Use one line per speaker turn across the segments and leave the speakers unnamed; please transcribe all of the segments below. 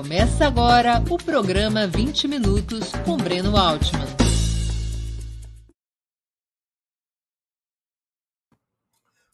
Começa agora o programa 20 Minutos com Breno Altman.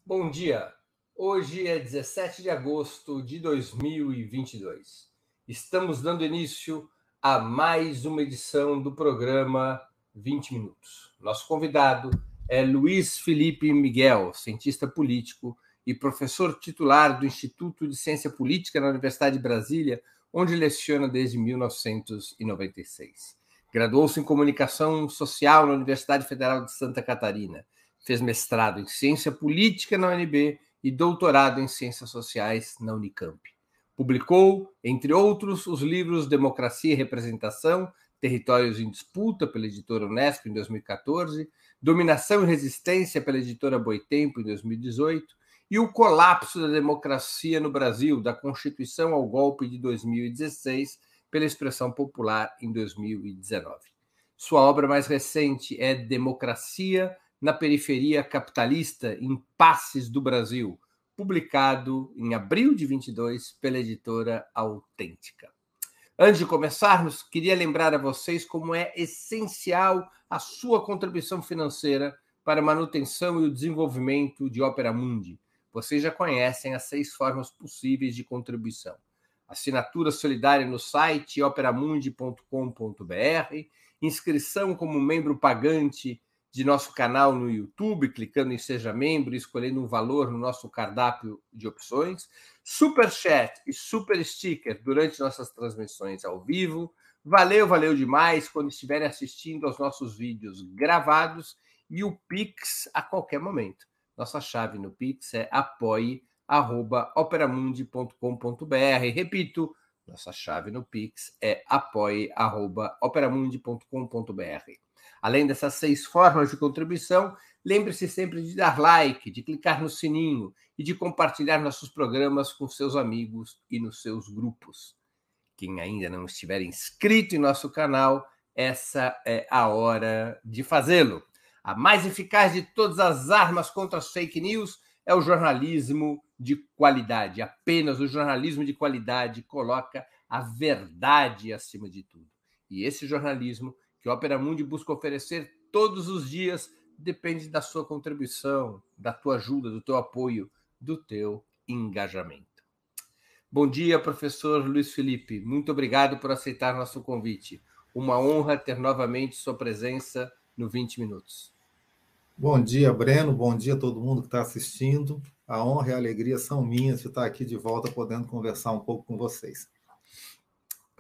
Bom dia. Hoje é 17 de agosto de 2022. Estamos dando início a mais uma edição do programa 20 Minutos. Nosso convidado é Luiz Felipe Miguel, cientista político e professor titular do Instituto de Ciência Política na Universidade de Brasília, onde leciona desde 1996. Graduou-se em Comunicação Social na Universidade Federal de Santa Catarina. Fez mestrado em Ciência Política na UNB e doutorado em Ciências Sociais na Unicamp. Publicou, entre outros, os livros Democracia e Representação, Territórios em Disputa, pela editora Unesco, em 2014, Dominação e Resistência, pela editora Boitempo, em 2018, e o colapso da democracia no Brasil, da Constituição ao golpe de 2016, pela expressão popular, em 2019. Sua obra mais recente é Democracia na Periferia Capitalista, Impasses do Brasil, publicado em abril de 22 pela editora Autêntica. Antes de começarmos, queria lembrar a vocês como é essencial a sua contribuição financeira para a manutenção e o desenvolvimento de Opera Mundi. Vocês já conhecem as seis formas possíveis de contribuição. Assinatura solidária no site operamundi.com.br, inscrição como membro pagante de nosso canal no YouTube, clicando em Seja Membro e escolhendo um valor no nosso cardápio de opções, Super Chat e Super Sticker durante nossas transmissões ao vivo. Valeu, valeu demais quando estiverem assistindo aos nossos vídeos gravados e o Pix a qualquer momento. Nossa chave no Pix é apoie.operamundi.com.br. Repito, nossa chave no Pix é apoie.operamundi.com.br. Além dessas seis formas de contribuição, lembre-se sempre de dar like, de clicar no sininho e de compartilhar nossos programas com seus amigos e nos seus grupos. Quem ainda não estiver inscrito em nosso canal, essa é a hora de fazê-lo. A mais eficaz de todas as armas contra as fake news é o jornalismo de qualidade. Apenas o jornalismo de qualidade coloca a verdade acima de tudo. E esse jornalismo que o Opera Mundi busca oferecer todos os dias depende da sua contribuição, da tua ajuda, do teu apoio, do teu engajamento. Bom dia, professor Luiz Felipe. Muito obrigado por aceitar nosso convite. Uma honra ter novamente sua presença no 20 Minutos.
Bom dia, Breno. Bom dia a todo mundo que está assistindo. A honra e a alegria são minhas de estar aqui de volta, podendo conversar um pouco com vocês.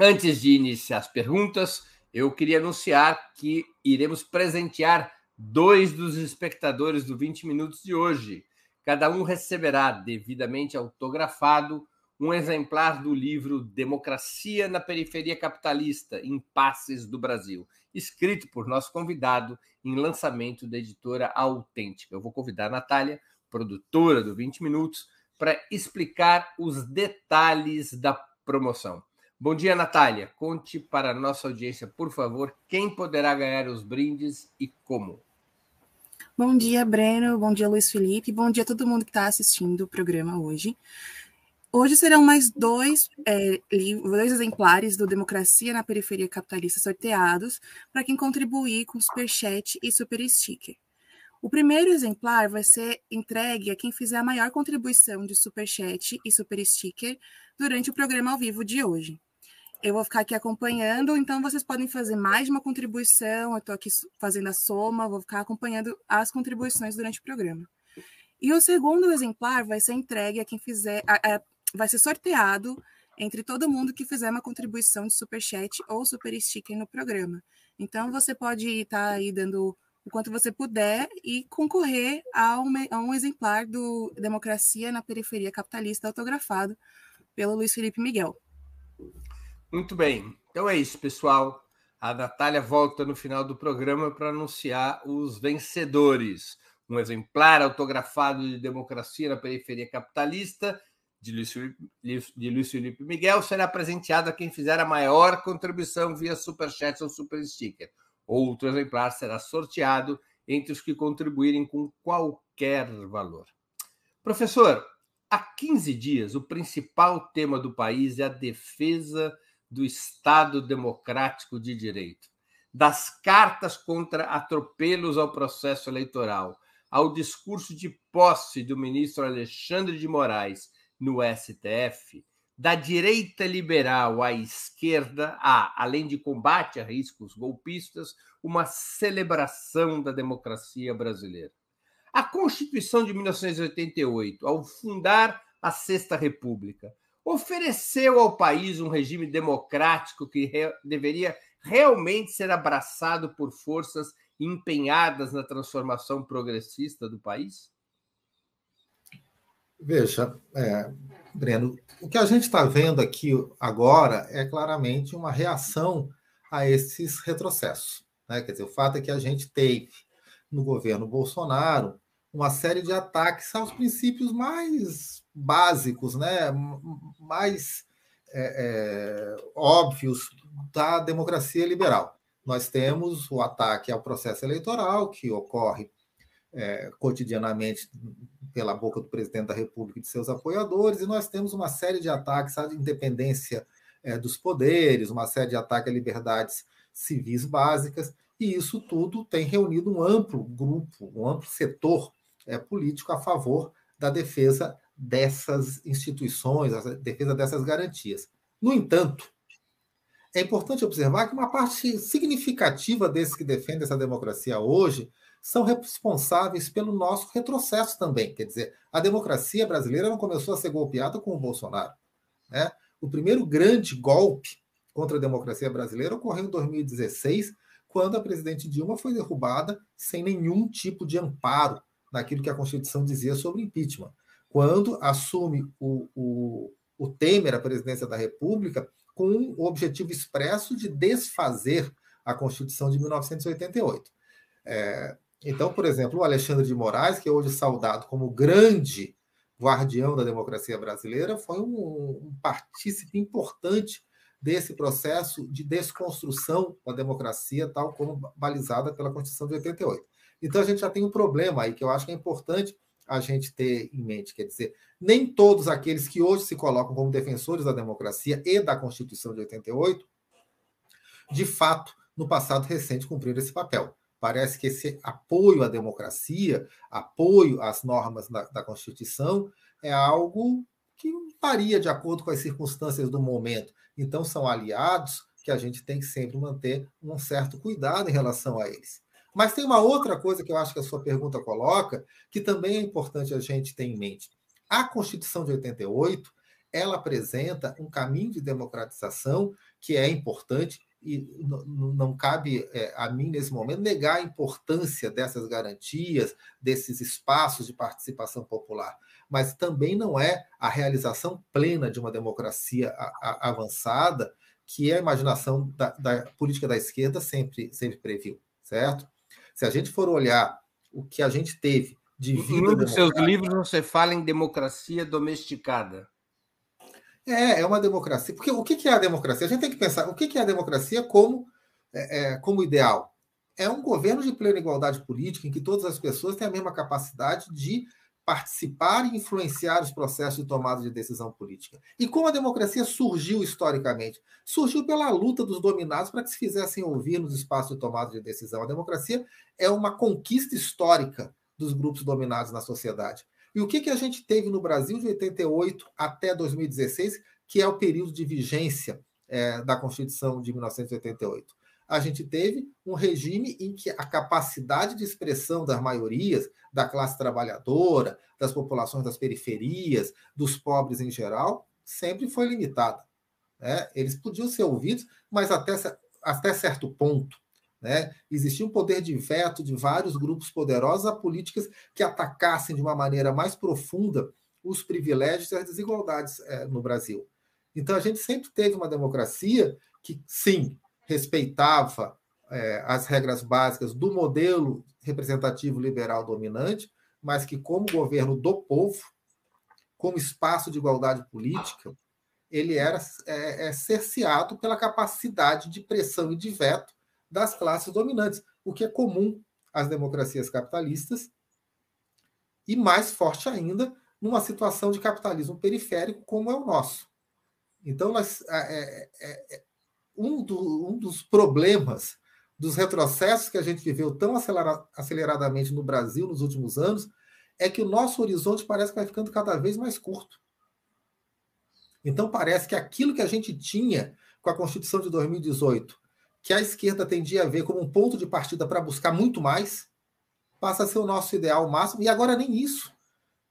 Antes de iniciar as perguntas, eu queria anunciar que iremos presentear dois dos espectadores do 20 Minutos de hoje. Cada um receberá, devidamente autografado, um exemplar do livro Democracia na Periferia Capitalista, Impasses do Brasil, escrito por nosso convidado em lançamento da editora Autêntica. Eu vou convidar a Natália, produtora do 20 Minutos, para explicar os detalhes da promoção. Bom dia, Natália. Conte para a nossa audiência, por favor, quem poderá ganhar os brindes e como.
Bom dia, Breno. Bom dia, Luiz Felipe. Bom dia a todo mundo que está assistindo o programa hoje. Hoje serão mais dois, é, dois exemplares do Democracia na Periferia Capitalista sorteados para quem contribuir com Superchat e Super Sticker. O primeiro exemplar vai ser entregue a quem fizer a maior contribuição de Superchat e Super Sticker durante o programa ao vivo de hoje eu vou ficar aqui acompanhando, então vocês podem fazer mais de uma contribuição, eu estou aqui fazendo a soma, vou ficar acompanhando as contribuições durante o programa. E o segundo exemplar vai ser entregue a quem fizer, a, a, vai ser sorteado entre todo mundo que fizer uma contribuição de super chat ou super sticker no programa. Então você pode estar tá aí dando o quanto você puder e concorrer a um, a um exemplar do Democracia na Periferia Capitalista autografado pelo Luiz Felipe Miguel.
Muito bem. Então é isso, pessoal. A Natália volta no final do programa para anunciar os vencedores. Um exemplar autografado de Democracia na Periferia Capitalista, de Luiz, de Luiz Felipe Miguel, será presenteado a quem fizer a maior contribuição via Superchat ou Super Sticker. Outro exemplar será sorteado entre os que contribuírem com qualquer valor. Professor, há 15 dias, o principal tema do país é a defesa do Estado Democrático de Direito, das cartas contra atropelos ao processo eleitoral, ao discurso de posse do ministro Alexandre de Moraes no STF, da direita liberal à esquerda, há, além de combate a riscos golpistas, uma celebração da democracia brasileira. A Constituição de 1988, ao fundar a Sexta República, ofereceu ao país um regime democrático que re deveria realmente ser abraçado por forças empenhadas na transformação progressista do país?
Veja, é, Breno, o que a gente está vendo aqui agora é claramente uma reação a esses retrocessos. Né? Quer dizer, o fato é que a gente teve no governo Bolsonaro uma série de ataques aos princípios mais básicos, né? mais é, é, óbvios da democracia liberal. Nós temos o ataque ao processo eleitoral, que ocorre é, cotidianamente pela boca do presidente da República e de seus apoiadores, e nós temos uma série de ataques à independência é, dos poderes, uma série de ataques a liberdades civis básicas, e isso tudo tem reunido um amplo grupo, um amplo setor é, político a favor da defesa dessas instituições, a defesa dessas garantias. No entanto, é importante observar que uma parte significativa desses que defendem essa democracia hoje são responsáveis pelo nosso retrocesso também. Quer dizer, a democracia brasileira não começou a ser golpeada com o Bolsonaro. Né? O primeiro grande golpe contra a democracia brasileira ocorreu em 2016, quando a presidente Dilma foi derrubada sem nenhum tipo de amparo naquilo que a Constituição dizia sobre impeachment. Quando assume o, o, o Temer a presidência da República com o objetivo expresso de desfazer a Constituição de 1988. É, então, por exemplo, o Alexandre de Moraes, que é hoje saudado como grande guardião da democracia brasileira, foi um, um partícipe importante desse processo de desconstrução da democracia, tal como balizada pela Constituição de 88. Então, a gente já tem um problema aí que eu acho que é importante a gente ter em mente. Quer dizer, nem todos aqueles que hoje se colocam como defensores da democracia e da Constituição de 88, de fato, no passado recente, cumpriram esse papel. Parece que esse apoio à democracia, apoio às normas da, da Constituição, é algo que varia de acordo com as circunstâncias do momento. Então, são aliados que a gente tem que sempre manter um certo cuidado em relação a eles. Mas tem uma outra coisa que eu acho que a sua pergunta coloca, que também é importante a gente ter em mente. A Constituição de 88, ela apresenta um caminho de democratização que é importante e não cabe é, a mim, nesse momento, negar a importância dessas garantias, desses espaços de participação popular, mas também não é a realização plena de uma democracia avançada que a imaginação da, da política da esquerda sempre, sempre previu, certo? Se a gente for olhar o que a gente teve de vida.
Em um dos seus livros você fala em democracia domesticada.
É, é uma democracia. Porque o que é a democracia? A gente tem que pensar o que é a democracia como, é, é, como ideal. É um governo de plena igualdade política em que todas as pessoas têm a mesma capacidade de participar e influenciar os processos de tomada de decisão política. E como a democracia surgiu historicamente? Surgiu pela luta dos dominados para que se fizessem ouvir nos espaços de tomada de decisão. A democracia é uma conquista histórica dos grupos dominados na sociedade. E o que, que a gente teve no Brasil de 88 até 2016, que é o período de vigência é, da Constituição de 1988? a gente teve um regime em que a capacidade de expressão das maiorias, da classe trabalhadora, das populações das periferias, dos pobres em geral, sempre foi limitada. Né? Eles podiam ser ouvidos, mas até, até certo ponto. Né? Existia um poder de veto de vários grupos poderosos a políticas que atacassem de uma maneira mais profunda os privilégios e as desigualdades é, no Brasil. Então, a gente sempre teve uma democracia que, sim, respeitava é, as regras básicas do modelo representativo liberal dominante, mas que, como governo do povo, como espaço de igualdade política, ele era é, é, cerceado pela capacidade de pressão e de veto das classes dominantes, o que é comum às democracias capitalistas, e mais forte ainda numa situação de capitalismo periférico como é o nosso. Então, nós, é, é, é um, do, um dos problemas dos retrocessos que a gente viveu tão aceleradamente no Brasil nos últimos anos é que o nosso horizonte parece que vai ficando cada vez mais curto. Então, parece que aquilo que a gente tinha com a Constituição de 2018, que a esquerda tendia a ver como um ponto de partida para buscar muito mais, passa a ser o nosso ideal máximo, e agora nem isso.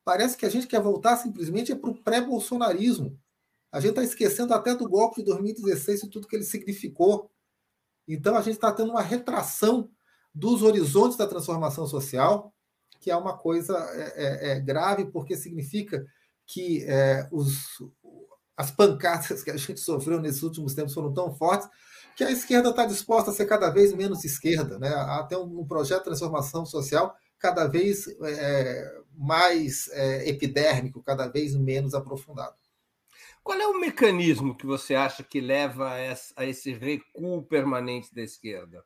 Parece que a gente quer voltar simplesmente para o pré-bolsonarismo. A gente está esquecendo até do golpe de 2016 e tudo que ele significou. Então, a gente está tendo uma retração dos horizontes da transformação social, que é uma coisa é, é, é grave, porque significa que é, os, as pancadas que a gente sofreu nesses últimos tempos foram tão fortes que a esquerda está disposta a ser cada vez menos esquerda, né? até um, um projeto de transformação social cada vez é, mais é, epidérmico, cada vez menos aprofundado.
Qual é o mecanismo que você acha que leva a esse recuo permanente da esquerda?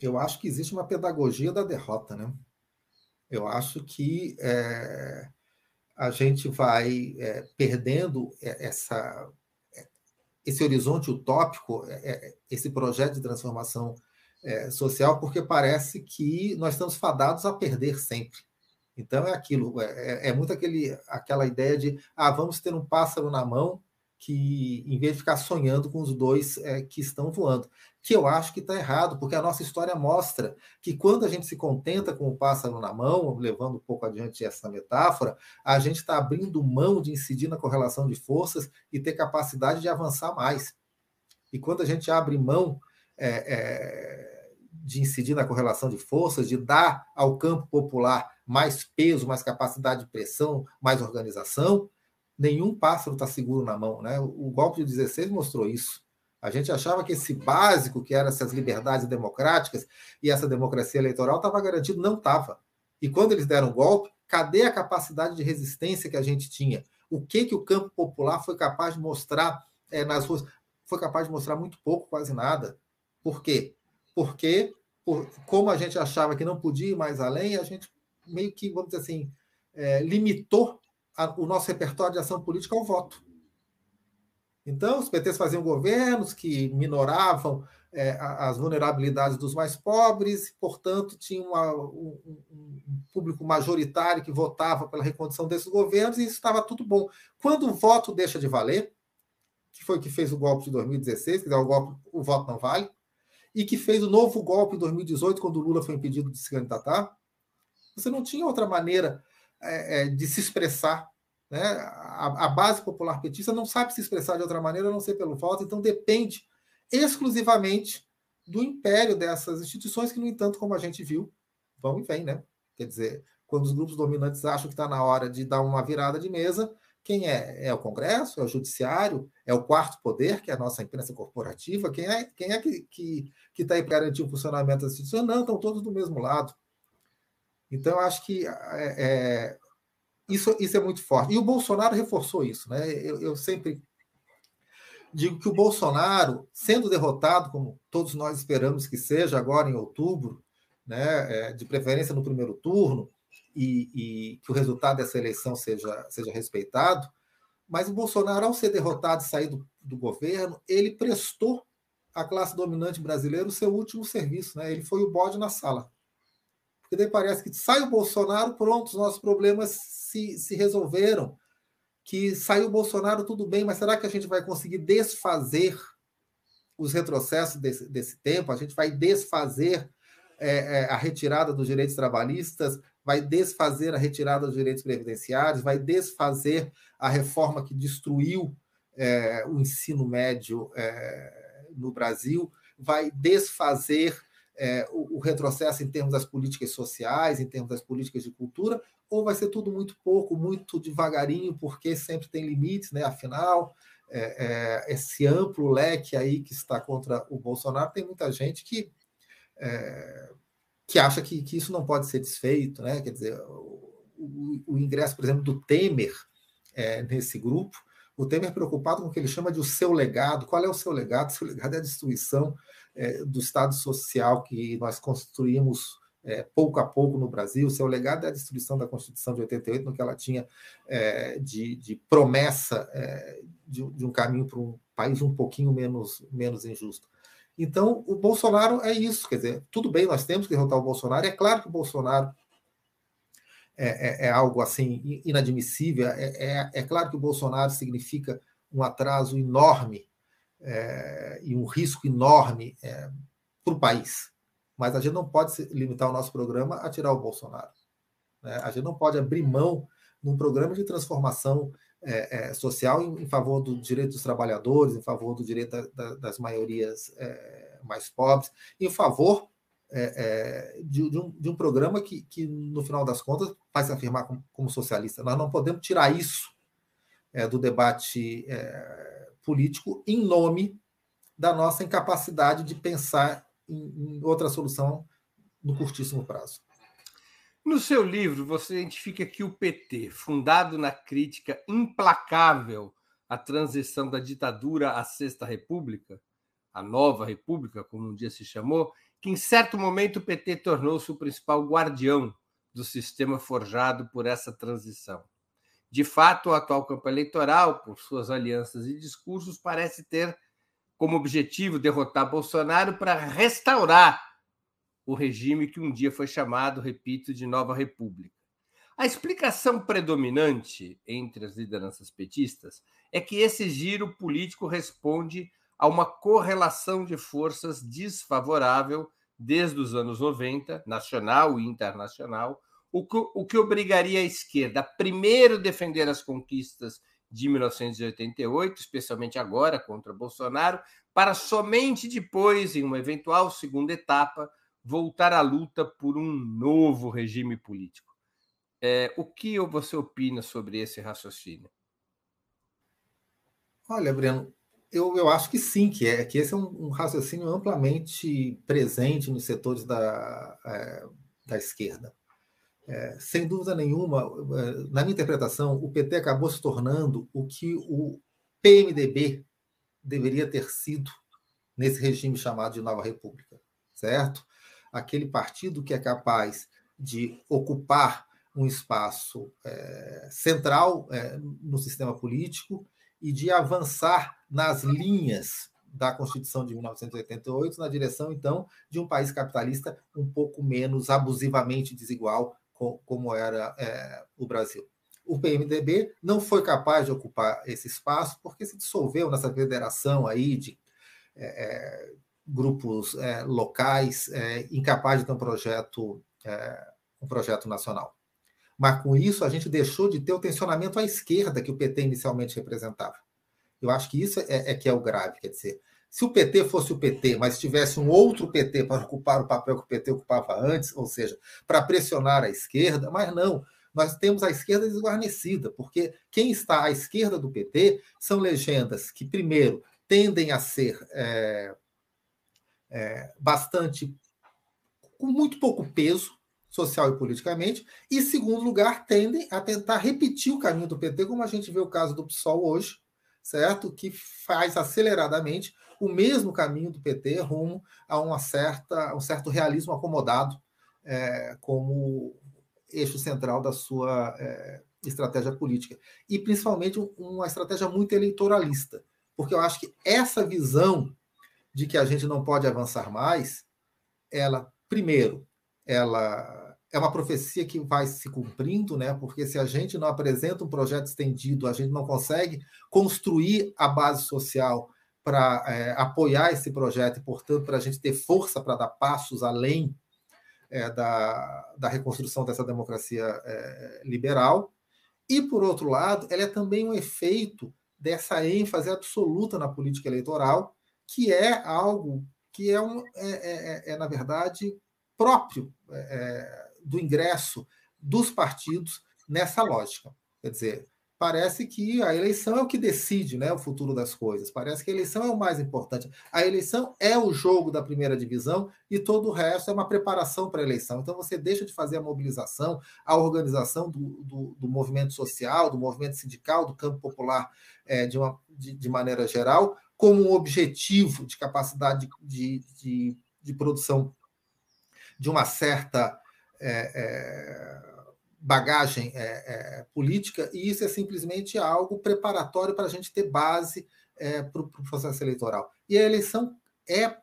Eu acho que existe uma pedagogia da derrota, né? Eu acho que é, a gente vai é, perdendo essa, esse horizonte utópico, é, esse projeto de transformação social, porque parece que nós estamos fadados a perder sempre. Então é aquilo, é, é, é muito aquele, aquela ideia de ah, vamos ter um pássaro na mão que, em vez de ficar sonhando com os dois é, que estão voando, que eu acho que está errado, porque a nossa história mostra que quando a gente se contenta com o pássaro na mão, levando um pouco adiante essa metáfora, a gente está abrindo mão de incidir na correlação de forças e ter capacidade de avançar mais. E quando a gente abre mão é, é, de incidir na correlação de forças, de dar ao campo popular mais peso, mais capacidade de pressão, mais organização, nenhum pássaro está seguro na mão. Né? O golpe de 16 mostrou isso. A gente achava que esse básico, que eram essas liberdades democráticas e essa democracia eleitoral, estava garantido, não estava. E quando eles deram o golpe, cadê a capacidade de resistência que a gente tinha? O que, que o campo popular foi capaz de mostrar é, nas ruas? Foi capaz de mostrar muito pouco, quase nada. Por quê? Porque, por, como a gente achava que não podia ir mais além, a gente meio que, vamos dizer assim, é, limitou a, o nosso repertório de ação política ao voto. Então, os PTs faziam governos que minoravam é, as vulnerabilidades dos mais pobres, portanto, tinha uma, um, um, público majoritário que votava pela recondução desses governos, e isso estava tudo bom. Quando o voto deixa de valer, que foi o que fez o golpe de 2016, que o golpe, o voto não vale, e que fez o novo golpe em 2018, quando o Lula foi impedido de se candidatar, você não tinha outra maneira é, é, de se expressar. Né? A, a, base popular petista não sabe se expressar de outra maneira a não ser pelo voto, então depende exclusivamente do império dessas instituições, que, no entanto, como a gente viu, vão e vêm. Né? Quer dizer, quando os grupos dominantes acham que está na hora de dar uma virada de mesa, quem é? É o Congresso? É o Judiciário? É o quarto poder, que é a nossa imprensa corporativa? Quem é, quem é que está que, que tá aí para garantir o funcionamento das instituições? Não, estão todos do mesmo lado. Então, eu acho que é, é, isso, isso é muito forte. E o Bolsonaro reforçou isso. Né? Eu, eu, sempre digo que o Bolsonaro, sendo derrotado, como todos nós esperamos que seja agora em outubro, né, é, de preferência no primeiro turno, e, e, que o resultado dessa eleição seja, seja respeitado, mas o Bolsonaro, ao ser derrotado e sair do, do governo, ele prestou à classe dominante brasileira o seu último serviço. Né? Ele foi o bode na sala. Porque daí parece que sai o Bolsonaro, pronto, os nossos problemas se, se resolveram. Que saiu o Bolsonaro, tudo bem, mas será que a gente vai conseguir desfazer os retrocessos desse, desse tempo? A gente vai desfazer é, é, a retirada dos direitos trabalhistas, vai desfazer a retirada dos direitos previdenciários, vai desfazer a reforma que destruiu é, o ensino médio é, no Brasil, vai desfazer é, o, o, retrocesso em termos das políticas sociais, em termos das políticas de cultura, ou vai ser tudo muito pouco, muito devagarinho, porque sempre tem limites, né? Afinal, é, é, esse amplo leque aí que está contra o Bolsonaro, tem muita gente que, é, que acha que, que, isso não pode ser desfeito, né? Quer dizer, o, o, ingresso, por exemplo, do Temer é, nesse grupo, o Temer preocupado com o que ele chama de o seu legado. Qual é o seu legado? O seu legado é a destruição é, do Estado social que nós construímos é, pouco a pouco no Brasil. Seu legado é a destruição da Constituição de 88, no que ela tinha é, de, de, promessa é, de, de, um caminho para um país um pouquinho menos, menos injusto. Então, o Bolsonaro é isso, quer dizer, tudo bem, nós temos que derrotar o Bolsonaro, é claro que o Bolsonaro é, é, é algo assim inadmissível, é, é, claro que o Bolsonaro significa um atraso enorme e um risco enorme para o país, mas a gente não pode limitar o nosso programa a tirar o Bolsonaro. Né? A gente não pode abrir mão num programa de transformação é, é, social em, em, favor do direito dos trabalhadores, em favor do direito da, da, das maiorias é, mais pobres, em favor é, é, de, de, um, de, um, programa que, que, no final das contas, vai se afirmar como, como socialista. Nós não podemos tirar isso é, do debate político em nome da nossa incapacidade de pensar em, em outra solução no curtíssimo prazo.
No seu livro, você identifica que o PT, fundado na crítica implacável à transição da ditadura à Sexta República, a Nova República, como um dia se chamou, que em certo momento o PT tornou-se o principal guardião do sistema forjado por essa transição. De fato, a atual campanha eleitoral, por suas alianças e discursos, parece ter como objetivo derrotar Bolsonaro para restaurar o regime que um dia foi chamado, repito, de Nova República. A explicação predominante entre as lideranças petistas é que esse giro político responde a uma correlação de forças desfavorável desde os anos 90, nacional e internacional, o que, o que obrigaria a esquerda a primeiro defender as conquistas de 1988, especialmente agora contra Bolsonaro, para somente depois, em uma eventual segunda etapa, voltar à luta por um novo regime político. É, o que você opina sobre esse raciocínio?
Olha, Breno, eu, eu acho que sim, que é que esse é um, um raciocínio amplamente presente nos setores da, é, da esquerda. É, sem dúvida nenhuma, é, na minha interpretação, o PT acabou se tornando o que o PMDB deveria ter sido nesse regime chamado de Nova República, certo? aquele partido que é capaz de ocupar um espaço é, central é, no sistema político e de avançar nas linhas da Constituição de 1988 na direção, então, de um país capitalista um pouco menos abusivamente desigual, como era é, o Brasil. O PMDB não foi capaz de ocupar esse espaço porque se dissolveu nessa federação aí de é, é grupos é, locais é, incapazes de ter um projeto, é, um projeto nacional. Mas com isso a gente deixou de ter o tensionamento à esquerda que o PT inicialmente representava. Eu acho que isso é que é o grave, quer dizer, se o PT fosse o PT, mas tivesse um outro PT para ocupar o papel que o PT ocupava antes, ou seja, para pressionar a esquerda, mas não, nós temos a esquerda desguarnecida, porque quem está à esquerda do PT são legendas que, primeiro, tendem a ser é, é, bastante com muito pouco peso social e politicamente, e, segundo lugar, tendem a tentar repetir o caminho do PT, como a gente vê o caso do PSOL hoje, certo? Que faz aceleradamente o mesmo caminho do PT rumo a uma certa, um certo realismo acomodado é, como eixo central da sua é, estratégia política. E, principalmente, uma estratégia muito eleitoralista, porque eu acho que essa visão de que a gente não pode avançar mais, ela, primeiro, ela é uma profecia que vai se cumprindo, né? Porque se a gente não apresenta um projeto estendido, a gente não consegue construir a base social para é, apoiar esse projeto e, portanto, para a gente ter força para dar passos além é, da, da reconstrução dessa democracia é, liberal. E, por outro lado, ela é também um efeito dessa ênfase absoluta na política eleitoral, que é algo que é, um, é, é, é, é na verdade, próprio do ingresso dos partidos nessa lógica. Quer dizer, parece que a eleição é o que decide né, o futuro das coisas. Parece que a eleição é o mais importante. A eleição é o jogo da primeira divisão e todo o resto é uma preparação para a eleição. Então você deixa de fazer a mobilização, a organização do, do, do movimento social, do movimento sindical, do campo popular é, de, uma, de, de maneira geral, como um objetivo de capacidade de, de, de produção de uma certa é, é, bagagem é, é política, e isso é simplesmente algo preparatório para a gente ter base é, para o pro processo eleitoral. E a eleição é,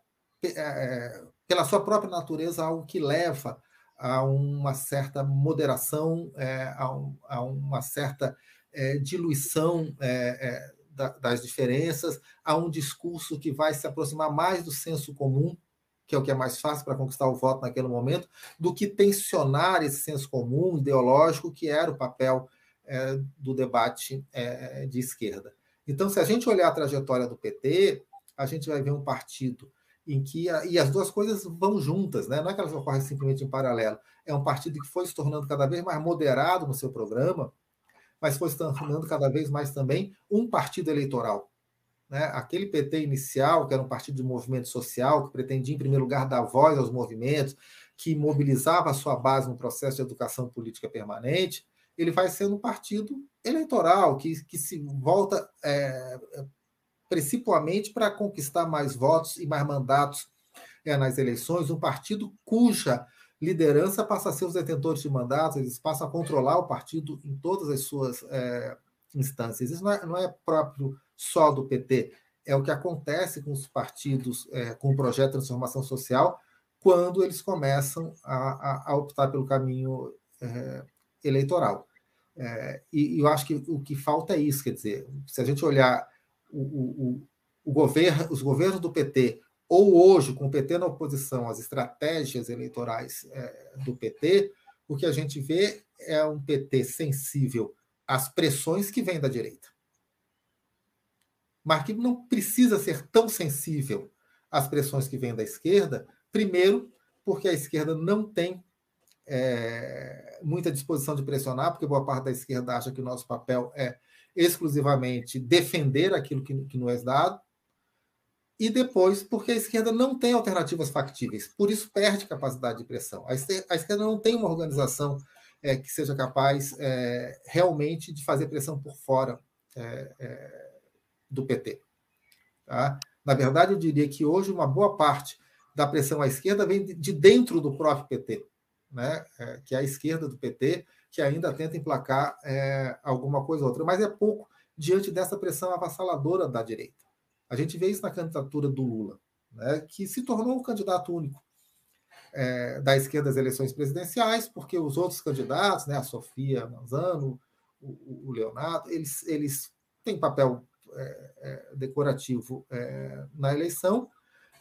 é, pela sua própria natureza, algo que leva a uma certa moderação, é, a, um, a, uma certa é, diluição é, é, da, das diferenças, a um discurso que vai se aproximar mais do senso comum, que é o que é mais fácil para conquistar o voto naquele momento, do que tensionar esse senso comum ideológico, que era o papel é, do debate é, de esquerda. Então, se a gente olhar a trajetória do PT, a gente vai ver um partido em que a, e as duas coisas vão juntas, né? não é que elas ocorrem simplesmente em paralelo. É um partido que foi se tornando cada vez mais moderado no seu programa, mas foi se tornando cada vez mais também um partido eleitoral. Né? Aquele PT inicial, que era um partido de movimento social, que pretendia, em primeiro lugar, dar voz aos movimentos, que mobilizava a sua base no processo de educação política permanente, ele vai sendo um partido eleitoral, que, que se volta é, principalmente para conquistar mais votos e mais mandatos é, nas eleições, um partido cuja liderança passa a ser os detentores de mandatos, eles passam a controlar o partido em todas as suas é, instâncias. Isso não é, não é, próprio só do PT, é o que acontece com os partidos é, com o projeto de transformação social quando eles começam a, a, a optar pelo caminho é, eleitoral. É, e, e eu acho que o que falta é isso, quer dizer, se a gente olhar o, o, o governo, os governos do PT, ou hoje, com o PT na oposição, as estratégias eleitorais é, do PT, o que a gente vê é um PT sensível às pressões que vêm da direita. Que não precisa ser tão sensível às pressões que vêm da esquerda, primeiro, porque a esquerda não tem é, muita disposição de pressionar, porque boa parte da esquerda acha que o nosso papel é exclusivamente defender aquilo que, que não é dado, e depois porque a esquerda não tem alternativas factíveis, por isso perde capacidade de pressão. A esquerda não tem uma organização é, que seja capaz é, realmente de fazer pressão por fora é, é do PT. Tá? Na verdade, eu diria que hoje uma boa parte da pressão à esquerda vem de dentro do próprio PT, né? É, que é a esquerda do PT, que ainda tenta emplacar é, alguma coisa ou outra, mas é pouco diante dessa pressão avassaladora da direita. A gente vê isso na candidatura do Lula, né, que se tornou um candidato único é, da esquerda das eleições presidenciais, porque os outros candidatos, né, a Sofia Manzano, o, o Leonardo, eles, eles têm papel é, é, decorativo é, na eleição,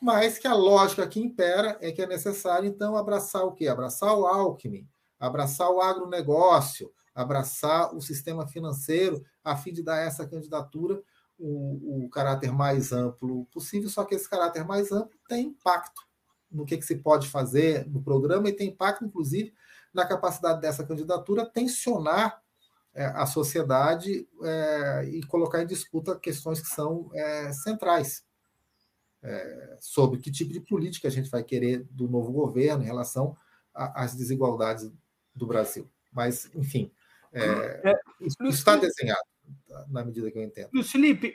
mas que a lógica que impera é que é necessário, então, abraçar o quê? Abraçar o Alckmin, abraçar o agronegócio, abraçar o sistema financeiro, a fim de dar essa candidatura o, o caráter mais amplo possível, só que esse caráter mais amplo tem impacto no que, que se pode fazer no programa e tem impacto, inclusive, na capacidade dessa candidatura tensionar a sociedade é, e colocar em disputa questões que são é, centrais é, sobre que tipo de política a gente vai querer do novo governo em relação às desigualdades do Brasil. Mas, enfim, é, é isso está desenhado na medida que eu entendo.
Luiz Felipe,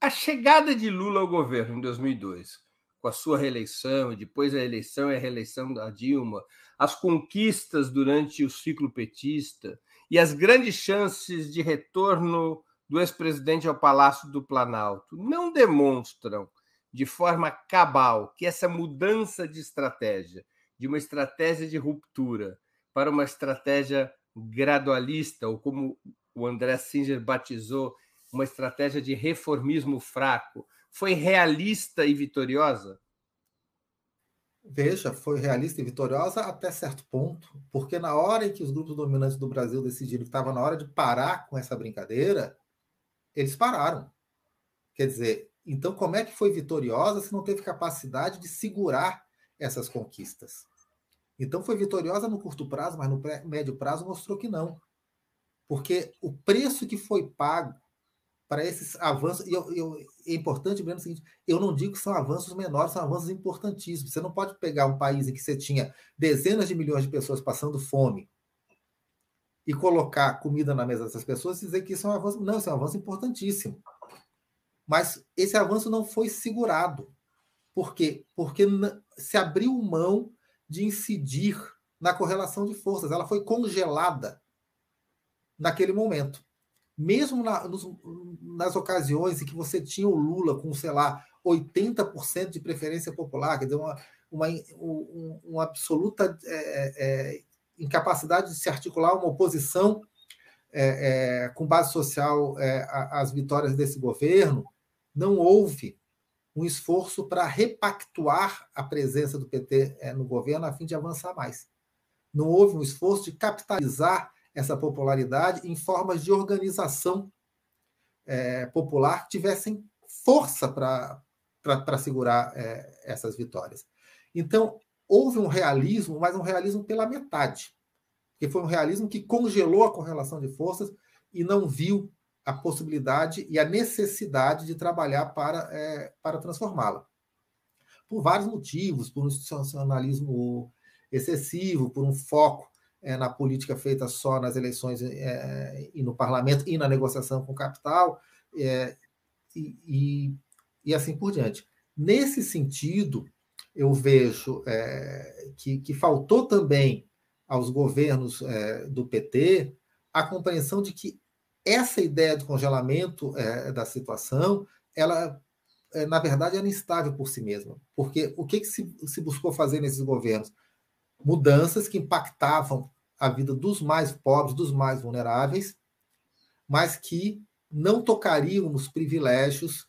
a chegada de Lula ao governo em 2002, com a sua reeleição, e depois a eleição e a reeleição da Dilma, as conquistas durante o ciclo petista e as grandes chances de retorno do ex-presidente ao Palácio do Planalto não demonstram de forma cabal que essa mudança de estratégia, de uma estratégia de ruptura para uma estratégia gradualista, ou como o André Singer batizou uma estratégia de reformismo fraco, foi realista e vitoriosa?
Veja, foi realista e vitoriosa até certo ponto, porque na hora em que os grupos dominantes do Brasil decidiram que estava na hora de parar com essa brincadeira, eles pararam. Quer dizer, então como é que foi vitoriosa se não teve capacidade de segurar essas conquistas? Então foi vitoriosa no curto prazo, mas no médio prazo mostrou que não. Porque o preço que foi pago para esses avanços, e eu, eu, é importante lembrar o seguinte: eu não digo que são avanços menores, são avanços importantíssimos. Você não pode pegar um país em que você tinha dezenas de milhões de pessoas passando fome e colocar comida na mesa dessas pessoas e dizer que isso é um avanço. Não, isso é um avanço importantíssimo. Mas esse avanço não foi segurado. Por quê? Porque se abriu mão de incidir na correlação de forças, ela foi congelada naquele momento. Mesmo na, nos, nas ocasiões em que você tinha o Lula com, sei lá, 80% de preferência popular, quer dizer, uma, uma, uma, uma absoluta é, é, incapacidade de se articular uma oposição é, é com base social é, às vitórias desse governo, não houve um esforço para repactuar a presença do PT é, no governo a fim de avançar mais. Não houve um esforço de capitalizar essa popularidade em formas de organização é, popular tivessem força para segurar é, essas vitórias. Então, houve um realismo, mas um realismo pela metade, que foi um realismo que congelou a correlação de forças e não viu a possibilidade e a necessidade de trabalhar para, é, para transformá-la. Por vários motivos, por um institucionalismo excessivo, por um foco é, na política feita só nas eleições é, e no parlamento e na negociação com o capital, é, e, e, e, assim por diante. Nesse sentido, eu vejo é, que, que, faltou também aos governos é, do PT a compreensão de que essa ideia de congelamento é, da situação, ela, na verdade, era instável por si mesma. Porque o que, que se, se buscou fazer nesses governos? Mudanças que impactavam a vida dos mais pobres, dos mais vulneráveis, mas que não tocariam nos privilégios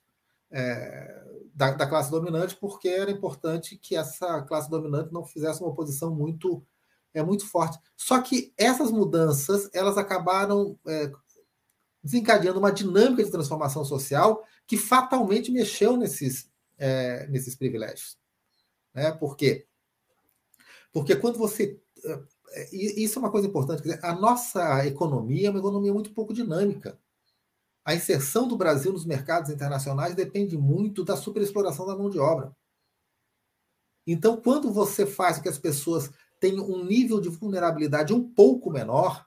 é, da, da, classe dominante, porque era importante que essa classe dominante não fizesse uma oposição muito é muito forte. Só que essas mudanças elas acabaram é, desencadeando uma dinâmica de transformação social que fatalmente mexeu nesses, é, nesses privilégios. Né? Por quê? Porque quando você isso é uma coisa importante. Dizer, a nossa economia é uma economia muito pouco dinâmica. A inserção do Brasil nos mercados internacionais depende muito da superexploração da mão de obra. Então, quando você faz com que as pessoas tenham um nível de vulnerabilidade um pouco menor,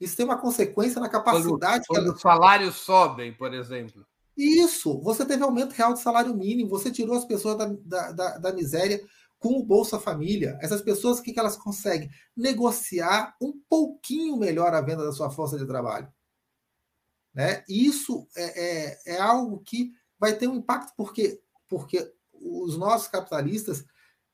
isso tem uma consequência na capacidade.
Quando, quando os salários sobem, por exemplo.
Isso, você teve aumento real de salário mínimo, você tirou as pessoas da, da, da, da miséria com o Bolsa Família. Essas pessoas, o que, elas conseguem? Negociar um pouquinho melhor a venda da sua força de trabalho. Né? Isso é, é, é algo que vai ter um impacto, porque, porque os nossos capitalistas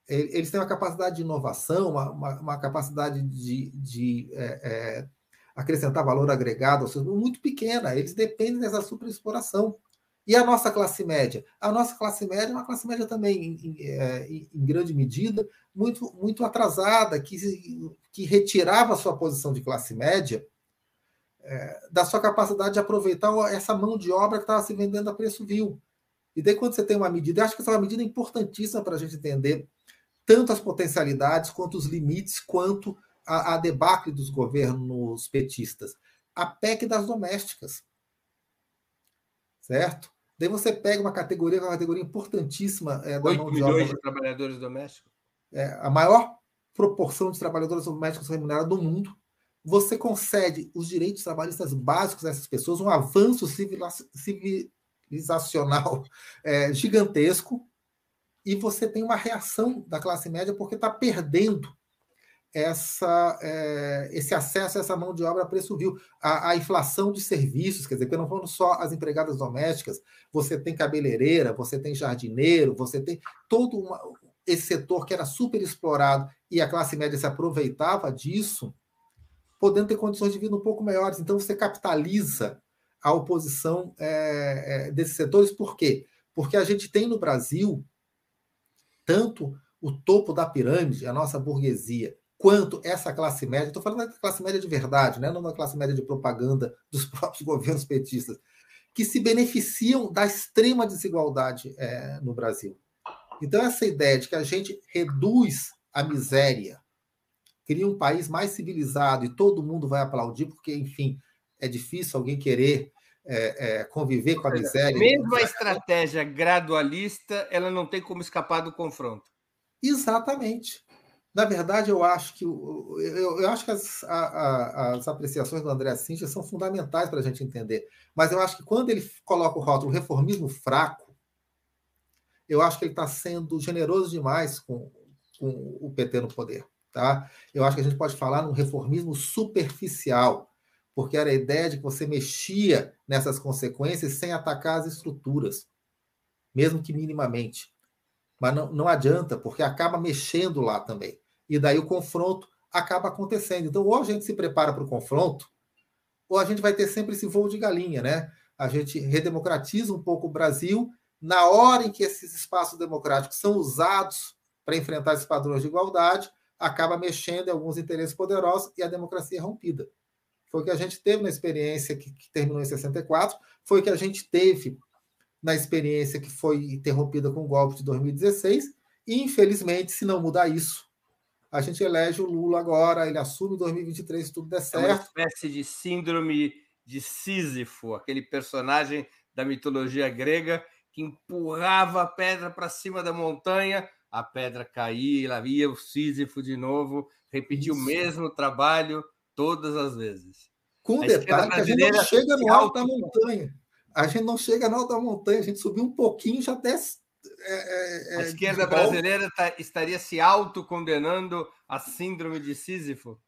eles têm uma capacidade de inovação, uma, uma, uma capacidade de, de é, é, acrescentar valor agregado muito pequena. Eles dependem dessa superexploração. E a nossa classe média? A nossa classe média é uma classe média também, em, em, é, em grande medida, muito, muito atrasada, que, que retirava a sua posição de classe média é, da sua capacidade de aproveitar essa mão de obra que estava se vendendo a preço vil. E daí, quando você tem uma medida, acho que essa é uma medida importantíssima para a gente entender tanto as potencialidades, quanto os limites, quanto a, a debacle dos governos petistas. A PEC das domésticas. Certo? Daí você pega uma categoria, uma categoria importantíssima
é, da 8 mão de milhões obra, de trabalhadores domésticos.
É, a maior proporção de trabalhadores domésticos remunerados do mundo. Você concede os direitos trabalhistas básicos a essas pessoas, um avanço civilizacional é, gigantesco, e você tem uma reação da classe média porque está perdendo essa, é, esse acesso a essa mão de obra a preço vil. A, a, inflação de serviços, quer dizer, porque não foram só as empregadas domésticas, você tem cabeleireira, você tem jardineiro, você tem todo uma, esse setor que era super explorado e a classe média se aproveitava disso, podendo ter condições de vida um pouco melhores. Então, você capitaliza a oposição é, é, desses setores, por quê? Porque a gente tem no Brasil tanto o topo da pirâmide, a nossa burguesia, quanto essa classe média, estou falando da classe média de verdade, né? não da classe média de propaganda dos próprios governos petistas, que se beneficiam da extrema desigualdade é, no Brasil. Então, essa ideia de que a gente reduz a miséria, cria um país mais civilizado e todo mundo vai aplaudir, porque, enfim, é difícil alguém querer é, é, conviver com a miséria.
Mesmo a estratégia gradualista, ela não tem como escapar do confronto.
Exatamente. Na verdade, eu acho que eu, eu acho que as, a, a, as apreciações do André Cincha são fundamentais para a gente entender. Mas eu acho que quando ele coloca o rótulo reformismo fraco, eu acho que ele está sendo generoso demais com, com o PT no poder. Tá? Eu acho que a gente pode falar num reformismo superficial, porque era a ideia de que você mexia nessas consequências sem atacar as estruturas, mesmo que minimamente. Mas não, não adianta, porque acaba mexendo lá também. E daí o confronto acaba acontecendo. Então, ou a gente se prepara para o confronto, ou a gente vai ter sempre esse voo de galinha, né? A gente redemocratiza um pouco o Brasil na hora em que esses espaços democráticos são usados para enfrentar esses padrões de igualdade, acaba mexendo em alguns interesses poderosos e a democracia é rompida. Foi o que a gente teve na experiência que, que terminou em 64, foi o que a gente teve na experiência que foi interrompida com o golpe de 2016, e infelizmente, se não mudar isso, a gente elege o Lula agora, ele assume 2023 se tudo der certo. É uma
espécie de síndrome de Sísifo, aquele personagem da mitologia grega que empurrava a pedra para cima da montanha, a pedra caía, e lá via o Sísifo de novo, repetia o mesmo trabalho todas as vezes.
Com o detalhe que a gente não chega no alto da montanha. A gente não chega no alto da montanha, a gente subiu um pouquinho já desce
é, é, é, a esquerda brasileira tá, estaria se autocondenando a síndrome de Sísifo?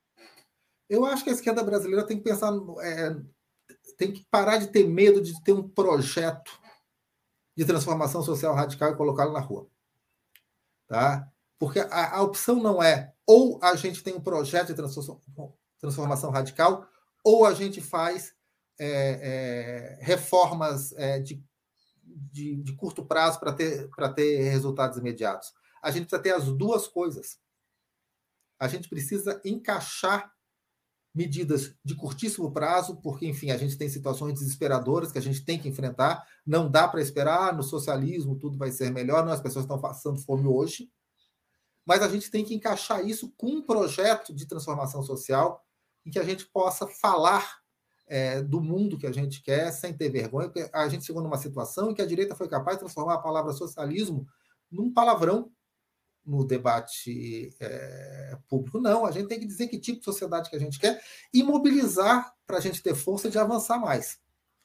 Eu acho que a esquerda brasileira tem que pensar, é, tem que parar de ter medo de ter um projeto de transformação social radical e colocá-lo na rua. Tá? Porque a, a, opção não é ou a gente tem um projeto de transformação radical, ou a gente faz é, é, reformas é, de de, de curto prazo para ter, ter resultados imediatos. A gente precisa ter as duas coisas. A gente precisa encaixar medidas de curtíssimo prazo, porque, enfim, a gente tem situações desesperadoras que a gente tem que enfrentar. Não dá para esperar, no socialismo tudo vai ser melhor, não, as pessoas estão passando fome hoje. Mas a gente tem que encaixar isso com um projeto de transformação social em que a gente possa falar é, do mundo que a gente quer, sem ter vergonha, porque a gente chegou numa situação em que a direita foi capaz de transformar a palavra socialismo num palavrão no debate é, público. Não, a gente tem que dizer que tipo de sociedade que a gente quer e mobilizar para a gente ter força de avançar mais.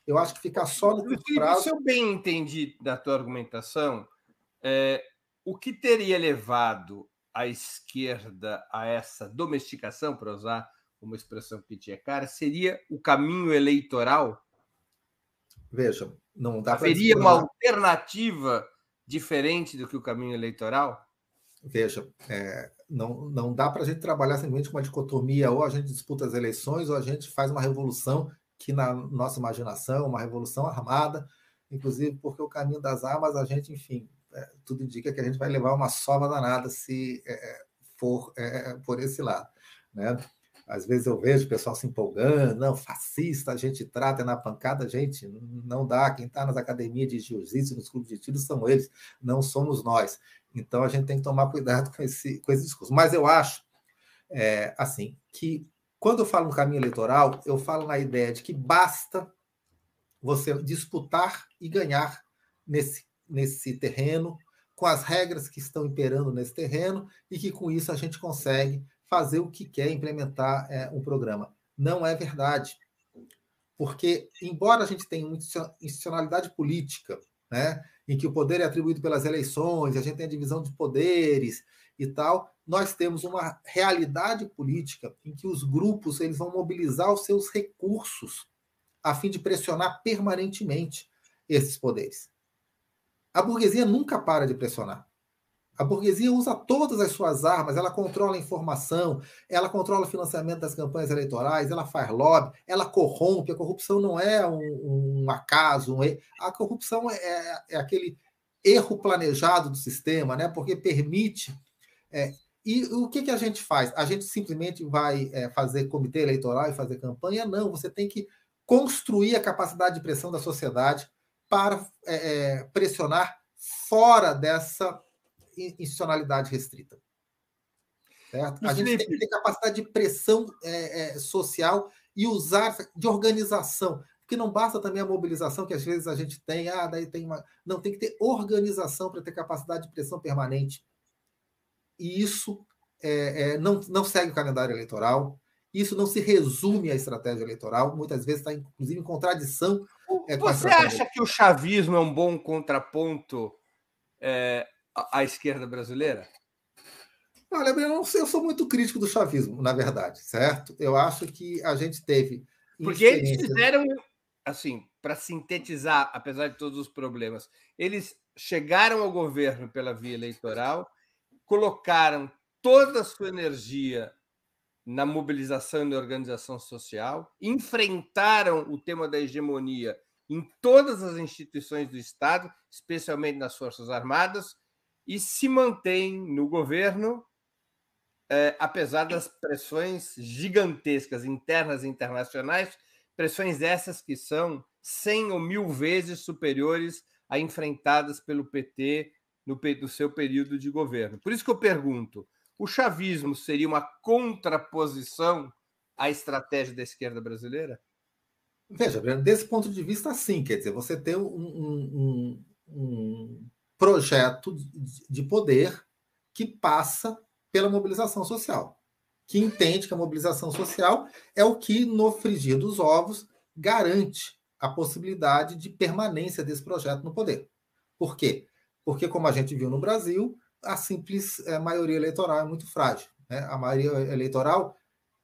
Eu acho que ficar só no curto prazo...
Se eu bem entendi da tua argumentação, é, o que teria levado a esquerda a essa domesticação, para usar uma expressão que tinha cara, seria o caminho eleitoral?
Veja, não dá
para. Haveria uma alternativa diferente do que o caminho eleitoral?
Veja, é, não, não dá para a gente trabalhar simplesmente com uma dicotomia, ou a gente disputa as eleições, ou a gente faz uma revolução que, na nossa imaginação, uma revolução armada, inclusive porque o caminho das armas, a gente, enfim, é, tudo indica que a gente vai levar uma sova danada se é, for é, por esse lado. Né? Às vezes eu vejo o pessoal se empolgando, não, fascista, a gente trata na pancada, gente, não dá. Quem está nas academias de jiu-jitsu, nos clubes de tiro, são eles, não somos nós. Então a gente tem que tomar cuidado com esse, com esse discurso. Mas eu acho, é, assim, que quando eu falo no caminho eleitoral, eu falo na ideia de que basta você disputar e ganhar nesse, nesse terreno, com as regras que estão imperando nesse terreno, e que com isso a gente consegue fazer o que quer, implementar é, um programa. Não é verdade. Porque, embora a gente tenha uma institucionalidade política, né, em que o poder é atribuído pelas eleições, a gente tem a divisão de poderes e tal, nós temos uma realidade política em que os grupos eles vão mobilizar os seus recursos a fim de pressionar permanentemente esses poderes. A burguesia nunca para de pressionar. A burguesia usa todas as suas armas, ela controla a informação, ela controla o financiamento das campanhas eleitorais, ela faz lobby, ela corrompe. A corrupção não é um, um acaso, um a corrupção é, é, é, aquele erro planejado do sistema, né? porque permite. É, e o que, que a gente faz? A gente simplesmente vai é, fazer comitê eleitoral e fazer campanha? Não, você tem que construir a capacidade de pressão da sociedade para é, é, pressionar fora dessa institucionalidade restrita. Certo? A gente tem que ter capacidade de pressão é, é, social e usar de organização. Porque não basta também a mobilização que às vezes a gente tem, ah, daí tem uma. Não, tem que ter organização para ter capacidade de pressão permanente. E isso é, é, não, não segue o calendário eleitoral, isso não se resume à estratégia eleitoral, muitas vezes está, inclusive, em contradição.
É, Você acha que o chavismo é um bom contraponto é, à esquerda brasileira?
Olha, eu, não sei, eu sou muito crítico do chavismo, na verdade, certo? Eu acho que a gente teve
Porque eles fizeram, assim, para sintetizar, apesar de todos os problemas, eles chegaram ao governo pela via eleitoral, colocaram toda a sua energia na mobilização e na organização social, enfrentaram o tema da hegemonia em todas as instituições do Estado, especialmente nas Forças Armadas, e se mantém no governo, é, apesar das pressões gigantescas internas e internacionais, pressões essas que são 100 ou mil vezes superiores a enfrentadas pelo PT no, no seu período de governo. Por isso que eu pergunto: o chavismo seria uma contraposição à estratégia da esquerda brasileira?
Veja, desse ponto de vista, sim. Quer dizer, você tem um, um, um projeto de poder que passa pela mobilização social, que entende que a mobilização social é o que, no frigir dos ovos, garante a possibilidade de permanência desse projeto no poder. Por quê? Porque, como a gente viu no Brasil, a simples é, maioria eleitoral é muito frágil. Né? A maioria eleitoral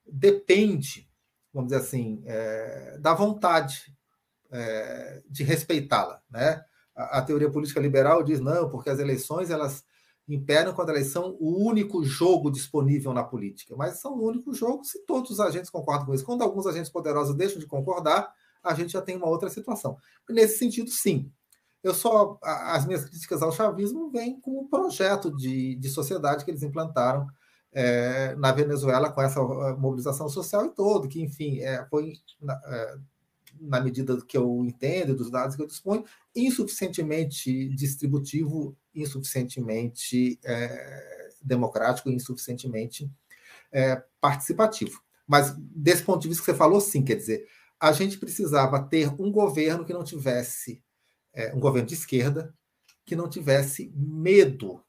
depende, vamos dizer assim, é, da vontade é, de respeitá-la. Né? A, teoria política liberal diz não, porque as eleições elas imperam quando elas são o único jogo disponível na política. Mas são o único jogo se todos os agentes concordam com isso. Quando alguns agentes poderosos deixam de concordar, a gente já tem uma outra situação. Nesse sentido, sim. Eu só as minhas críticas ao chavismo vêm com o projeto de, de sociedade que eles implantaram é, na Venezuela com essa eh, mobilização social e todo, que enfim é, foi na, é, na medida que eu entendo dos dados que eu disponho insuficientemente distributivo, insuficientemente é, democrático, insuficientemente é, participativo. Mas desse ponto de vista que você falou, sim, quer dizer, a gente precisava ter um governo que não tivesse é, um governo de esquerda que não tivesse medo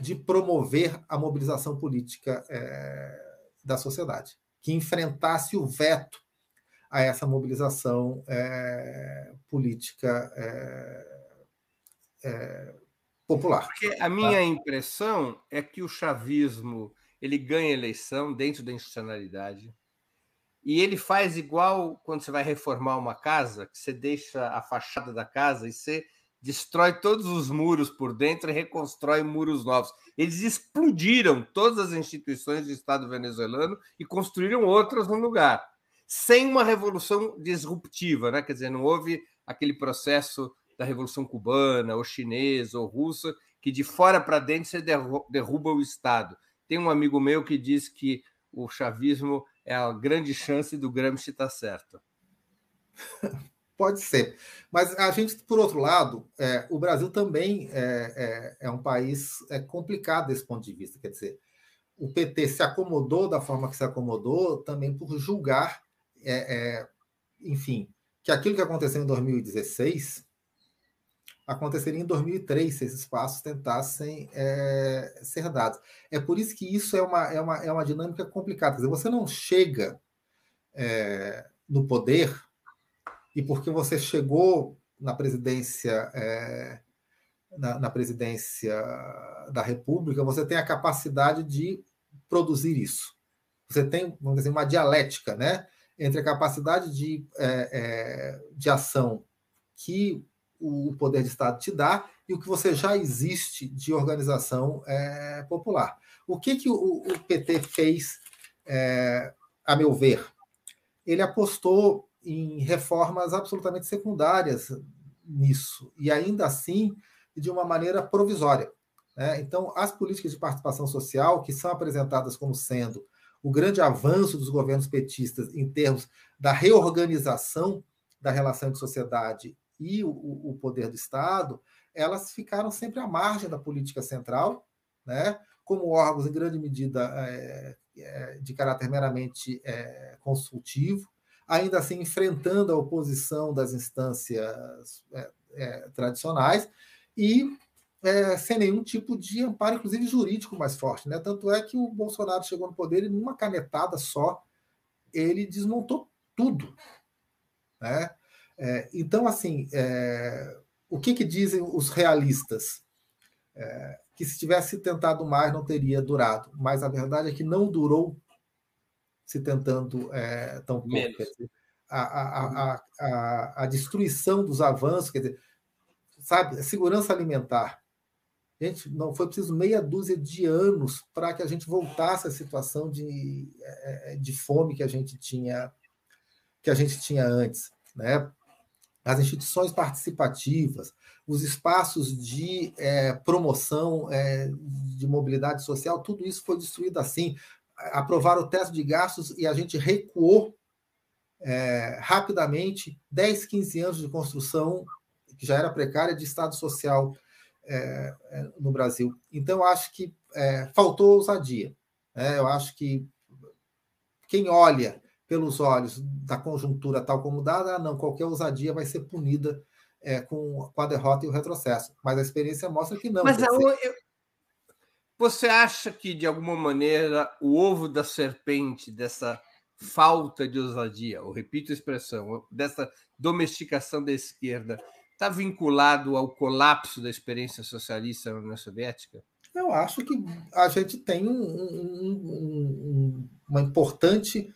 de promover a mobilização política é, da sociedade, que enfrentasse o veto a essa mobilização é, política é, é popular.
Porque a minha tá? impressão é que o chavismo ele ganha eleição dentro da institucionalidade e ele faz igual quando você vai reformar uma casa, que você deixa a fachada da casa e você destrói todos os muros por dentro e reconstrói muros novos. Eles explodiram todas as instituições do Estado venezuelano e construíram outras no lugar, sem uma revolução disruptiva, né? Quer dizer, não houve aquele processo da revolução cubana, ou chinesa, ou russa, que de fora para dentro você derruba o Estado. Tem um amigo meu que diz que o chavismo é a grande chance do Gramsci estar certo.
Pode ser. Mas a gente, por outro lado, é, o Brasil também é, é, é, um país é complicado desse ponto de vista. Quer dizer, o PT se acomodou da forma que se acomodou também por julgar, é, é, enfim, que aquilo que aconteceu em 2016 aconteceria em 2003 se esses passos tentassem é, ser dados. É por isso que isso é uma, é uma, é uma dinâmica complicada. Quer dizer, você não chega é, no poder e porque você chegou na presidência é, na, na, presidência da República, você tem a capacidade de produzir isso. Você tem, vamos dizer, uma dialética, né, entre a capacidade de, é, é, de ação que o poder de Estado te dá e o que você já existe de organização é, popular. O que, que o, o PT fez, é, a meu ver? Ele apostou em reformas absolutamente secundárias nisso, e ainda assim de uma maneira provisória. Né? Então, as políticas de participação social, que são apresentadas como sendo o grande avanço dos governos petistas em termos da reorganização da relação de sociedade e o, o poder do Estado, elas ficaram sempre à margem da política central, né, como órgãos, em grande medida, é, é, de caráter meramente é, consultivo, ainda assim enfrentando a oposição das instâncias é, é, tradicionais e é, sem nenhum tipo de amparo, inclusive jurídico mais forte. Né? Tanto é que o Bolsonaro chegou no poder e, numa canetada só, ele desmontou tudo. Né? É, então, assim, é, o que, que, dizem os realistas? É, que se tivesse tentado mais não teria durado, mas a verdade é que não durou se tentando é, tão pouco. a, a, a, a, destruição dos avanços, quer dizer, sabe, segurança alimentar. Gente, não foi preciso meia dúzia de anos para que a gente voltasse à situação de, é, é, de fome que a gente tinha que a gente tinha antes, né? As instituições participativas, os espaços de é, promoção é, de mobilidade social, tudo isso foi destruído assim. Aprovaram o teto de gastos e a gente recuou é, rapidamente 10, 15 anos de construção que já era precária de Estado social é, é, no Brasil. Então, acho que é, faltou ousadia. Né? Eu acho que quem olha pelos olhos da conjuntura tal como dada, ah, não, qualquer ousadia vai ser punida é, com, com a derrota e o retrocesso. Mas a experiência mostra que não.
Mas a, eu, você acha que, de alguma maneira, o ovo da serpente, dessa falta de ousadia, ou repito a expressão, dessa domesticação da esquerda, está vinculado ao colapso da experiência socialista na União Soviética?
Eu acho que a gente tem um, um, um, uma importante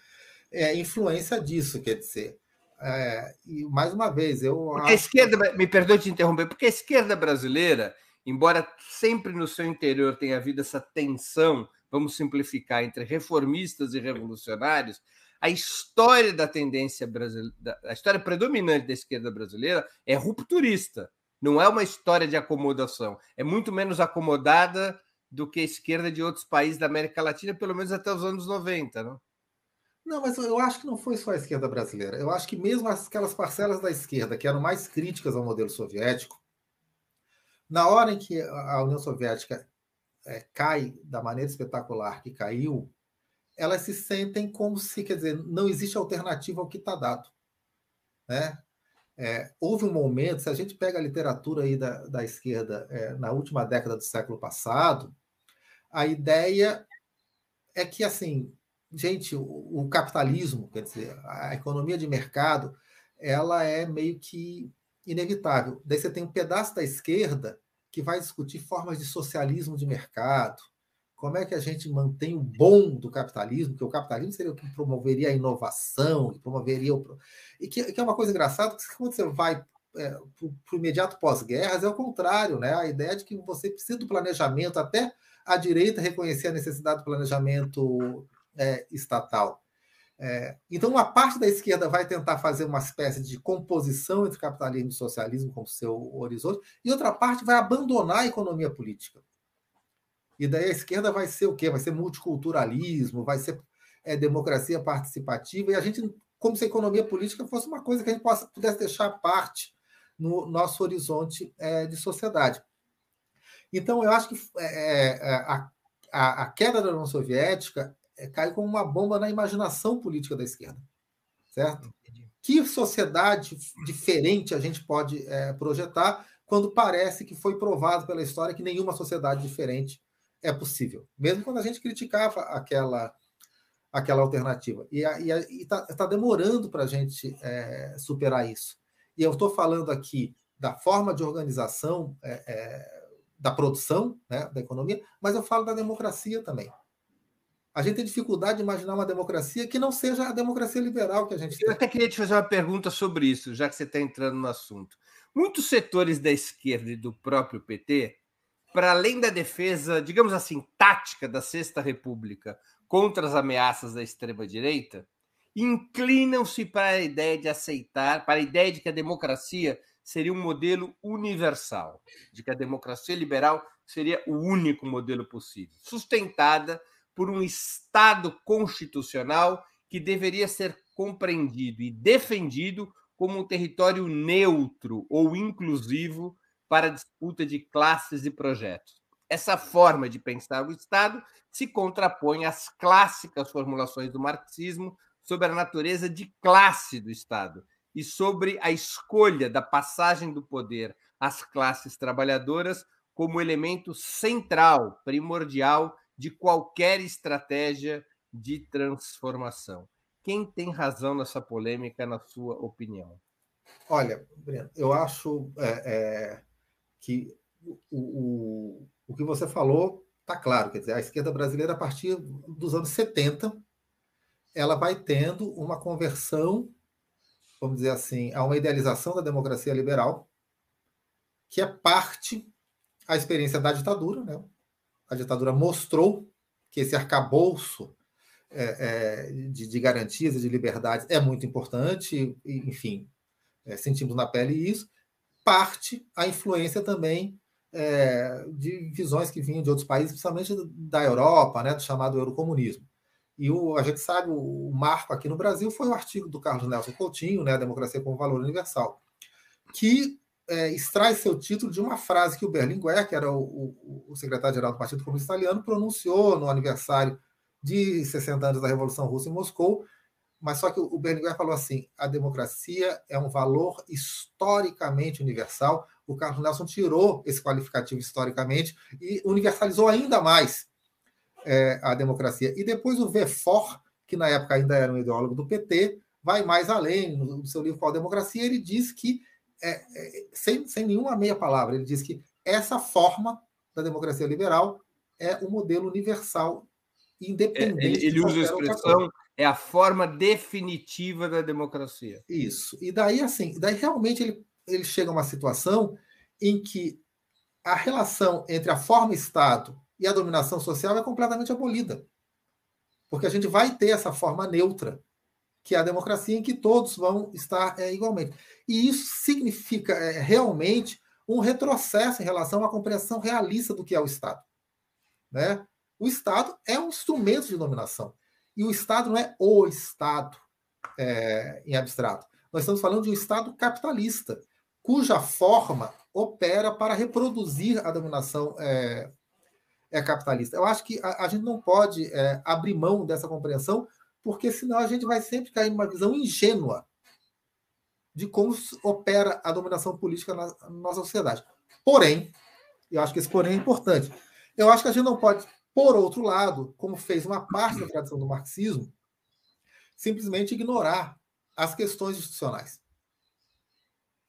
é, influência disso, quer dizer. É, e mais uma vez, eu.
Acho... a esquerda, me perdoe te interromper, porque a esquerda brasileira, embora sempre no seu interior tenha havido essa tensão, vamos simplificar, entre reformistas e revolucionários, a história da tendência brasileira, a história predominante da esquerda brasileira é rupturista, não é uma história de acomodação. É muito menos acomodada do que a esquerda de outros países da América Latina, pelo menos até os anos 90, não?
Não, mas eu acho que não foi só a esquerda brasileira. Eu acho que mesmo aquelas parcelas da esquerda que eram mais críticas ao modelo soviético, na hora em que a União Soviética é, cai da maneira espetacular que caiu, elas se sentem como se, quer dizer, não existe alternativa ao que está dado. Né? É, houve um momento, se a gente pega a literatura aí da, da esquerda é, na última década do século passado, a ideia é que, assim, gente, o, o, capitalismo, quer dizer, a economia de mercado, ela é meio que inevitável. Daí você tem um pedaço da esquerda que vai discutir formas de socialismo de mercado, como é que a gente mantém o bom do capitalismo, que o capitalismo seria o que promoveria a inovação, que promoveria o. E que, que é uma coisa engraçada, que quando você vai é, para o imediato pós-guerras, é o contrário, né? A ideia de que você precisa do planejamento, até a direita reconhecer a necessidade do planejamento é, estatal. É, então, uma parte da esquerda vai tentar fazer uma espécie de composição entre capitalismo e socialismo como seu horizonte, e outra parte vai abandonar a economia política. E daí a esquerda vai ser o quê? Vai ser multiculturalismo, vai ser é, democracia participativa, e a gente, como se a economia política fosse uma coisa que a gente possa, pudesse deixar à parte no nosso horizonte é, de sociedade. Então, eu acho que é, é a, a, a, queda da União Soviética é, cai como uma bomba na imaginação política da esquerda. Certo? Que sociedade diferente a gente pode é, projetar quando parece que foi provado pela história que nenhuma sociedade diferente é possível, mesmo quando a gente criticava aquela aquela alternativa. E está tá demorando para a gente é, superar isso. E eu estou falando aqui da forma de organização é, é, da produção, né, da economia, mas eu falo da democracia também. A gente tem dificuldade de imaginar uma democracia que não seja a democracia liberal que a gente tem.
Eu até queria te fazer uma pergunta sobre isso, já que você está entrando no assunto. Muitos setores da esquerda e do próprio PT, para além da defesa, digamos assim, tática da Sexta República contra as ameaças da extrema-direita, inclinam-se para a ideia de aceitar, para a ideia de que a democracia seria um modelo universal, de que a democracia liberal seria o único modelo possível, sustentada por um Estado constitucional que deveria ser compreendido e defendido como um território neutro ou inclusivo para a disputa de classes e projetos. Essa forma de pensar o Estado se contrapõe às clássicas formulações do marxismo sobre a natureza de classe do Estado e sobre a escolha da passagem do poder às classes trabalhadoras como elemento central, primordial de qualquer estratégia de transformação. Quem tem razão nessa polêmica, na sua opinião?
Olha, Breno, eu acho é, é, que o, o, o que você falou está claro. Quer dizer, a esquerda brasileira, a partir dos anos 70, ela vai tendo uma conversão vamos dizer assim, a uma idealização da democracia liberal, que é parte a experiência da ditadura. Né? A ditadura mostrou que esse arcabouço é, é, de, de, garantias e de liberdades é muito importante, e, enfim, é, sentimos na pele isso. Parte a influência também é, de visões que vinham de outros países, principalmente da Europa, né, do chamado eurocomunismo. E o, a gente sabe, o, marco aqui no Brasil foi o artigo do Carlos Nelson Coutinho, né, Democracia como Valor Universal, que é, extrai seu título de uma frase que o Berlinguer, que era o, o, o secretário-geral do Partido Comunista Italiano, pronunciou no aniversário de 60 anos da Revolução Russa em Moscou, mas só que o Berlinguer falou assim: a democracia é um valor historicamente universal. O Carlos Nelson tirou esse qualificativo historicamente e universalizou ainda mais é, a democracia. E depois o Vefor, que na época ainda era um ideólogo do PT, vai mais além no, seu livro Qual Democracia, ele diz que, é, é, sem, sem nenhuma meia palavra, ele diz que essa forma da democracia liberal é o modelo universal independente.
É, ele, ele usa a expressão é a forma definitiva da democracia.
Isso. E daí assim, daí realmente ele, ele chega a uma situação em que a relação entre a forma Estado e a dominação social é completamente abolida. Porque a gente vai ter essa forma neutra, que é a democracia em que todos vão estar é, igualmente. E isso significa é, realmente um retrocesso em relação à compreensão realista do que é o Estado. Né? O Estado é um instrumento de dominação. E o Estado não é o Estado é, em abstrato. Nós estamos falando de um Estado capitalista, cuja forma opera para reproduzir a dominação é, é capitalista. Eu acho que a, a gente não pode é, abrir mão dessa compreensão, porque senão a gente vai sempre cair numa visão ingênua de como opera a dominação política na, na nossa sociedade. Porém, eu acho que esse porém é importante. Eu acho que a gente não pode por outro lado, como fez uma parte da tradição do marxismo, simplesmente ignorar as questões institucionais.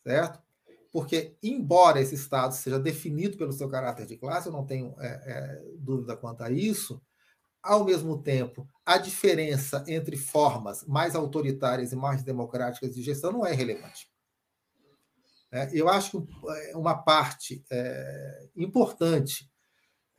Certo? Porque, embora esse Estado seja definido pelo seu caráter de classe, eu não tenho é, é, dúvida quanto a isso, ao mesmo tempo, a diferença entre formas mais autoritárias e mais democráticas de gestão não é relevante. É, eu acho que é, uma parte é, importante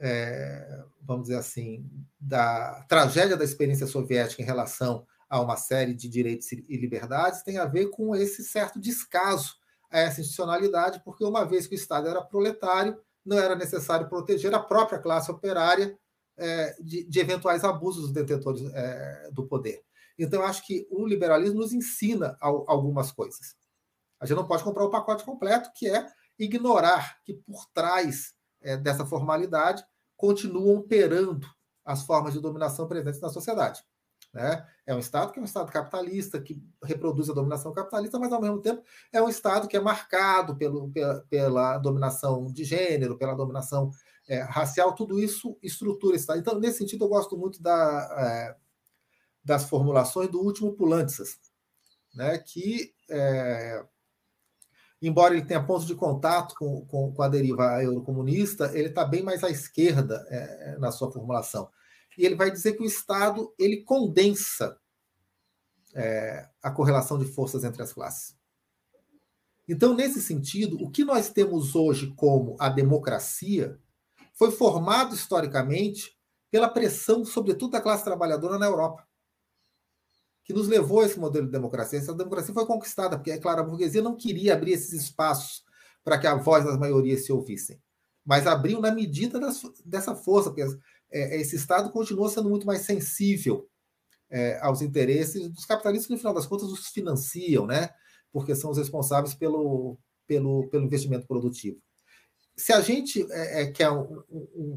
é, vamos dizer assim, da tragédia da experiência soviética em relação a uma série de direitos e liberdades tem a ver com esse certo descaso a essa institucionalidade, porque uma vez que o Estado era proletário, não era necessário proteger a própria classe operária é, de, de, eventuais abusos dos detentores é, do poder. Então, eu acho que o liberalismo nos ensina algumas coisas. A gente não pode comprar o pacote completo, que é ignorar que por trás é, dessa formalidade continuam operando as formas de dominação presentes na sociedade. Né? É um Estado que é um Estado capitalista, que reproduz a dominação capitalista, mas, ao mesmo tempo, é um Estado que é marcado pelo, pela, pela dominação de gênero, pela dominação é, racial, tudo isso estrutura esse Estado. Então, nesse sentido, eu gosto muito da, é, das formulações do último Pulantzas, né? que é, embora ele tenha pontos de contato com, com, com a deriva eurocomunista, ele está bem mais à esquerda é, na sua formulação. E ele vai dizer que o Estado ele condensa é, a correlação de forças entre as classes. Então, nesse sentido, o que nós temos hoje como a democracia foi formado historicamente pela pressão, sobretudo da classe trabalhadora na Europa que nos levou a esse modelo de democracia. Essa democracia foi conquistada, porque, é claro, a burguesia não queria abrir esses espaços para que a voz das maiorias se ouvissem, mas abriu na medida das, dessa força, porque é, esse Estado continua sendo muito mais sensível é, aos interesses dos capitalistas que, no final das contas, os financiam, né? porque são os responsáveis pelo, pelo, pelo investimento produtivo. Se a gente é, é quer um,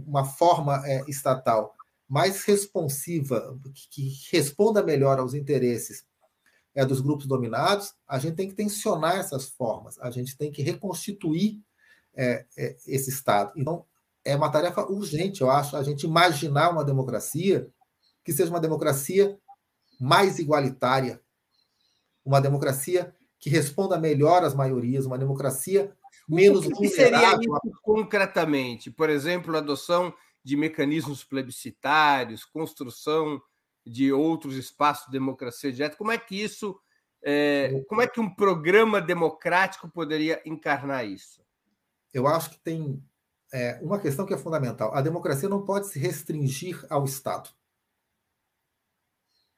uma forma é, estatal mais responsiva, que, responda melhor aos interesses é, dos grupos dominados, a gente tem que tensionar essas formas, a gente tem que reconstituir é, é, esse Estado. Então, é uma tarefa urgente, eu acho, a gente imaginar uma democracia que seja uma democracia mais igualitária, uma democracia que responda melhor às maiorias, uma democracia menos
o que seria isso concretamente? Por exemplo, a adoção de mecanismos plebiscitários, construção de outros espaços de democracia direta. Como é que isso É, como é que um programa democrático poderia encarnar isso?
Eu acho que tem é, uma questão que é fundamental. A democracia não pode se restringir ao Estado.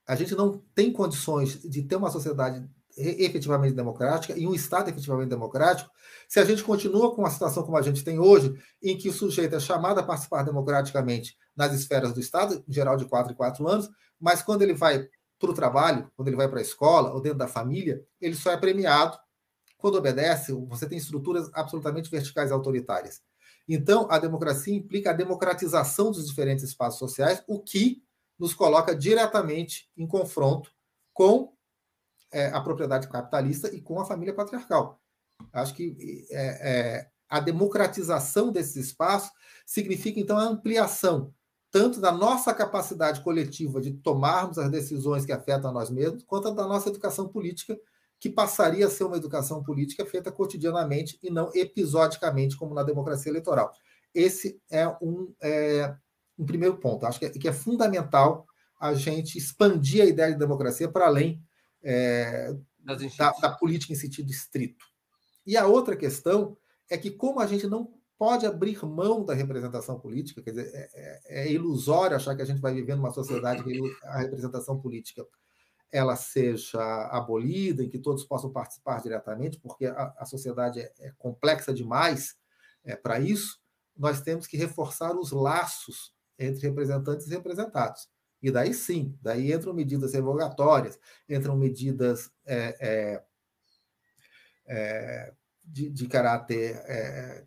A gente não tem condições de ter uma sociedade efetivamente democrática e um Estado efetivamente democrático se a gente continua com a situação como a gente tem hoje, em que o sujeito é chamado a participar democraticamente nas esferas do Estado, em geral de quatro em quatro anos, mas quando ele vai para o trabalho, quando ele vai para a escola ou dentro da família, ele só é premiado quando obedece. Você tem estruturas absolutamente verticais e autoritárias. Então, a democracia implica a democratização dos diferentes espaços sociais, o que nos coloca diretamente em confronto com é, a propriedade capitalista e com a família patriarcal. Acho que é, é, a democratização desses espaços significa, então, a ampliação tanto da nossa capacidade coletiva de tomarmos as decisões que afetam a nós mesmos, quanto da nossa educação política, que passaria a ser uma educação política feita cotidianamente e não episodicamente, como na democracia eleitoral. Esse é um, é, um primeiro ponto. Acho que é, que é, fundamental a gente expandir a ideia de democracia para além é, da, da política em sentido estrito. E a outra questão é que, como a gente não pode abrir mão da representação política, quer dizer, é, é, é ilusório achar que a gente vai viver numa sociedade que a representação política ela seja abolida, em que todos possam participar diretamente, porque a, a sociedade é, é, complexa demais é, para isso, nós temos que reforçar os laços entre representantes e representados. E daí sim, daí entram medidas revogatórias, entram medidas é, é, é de, de, caráter é,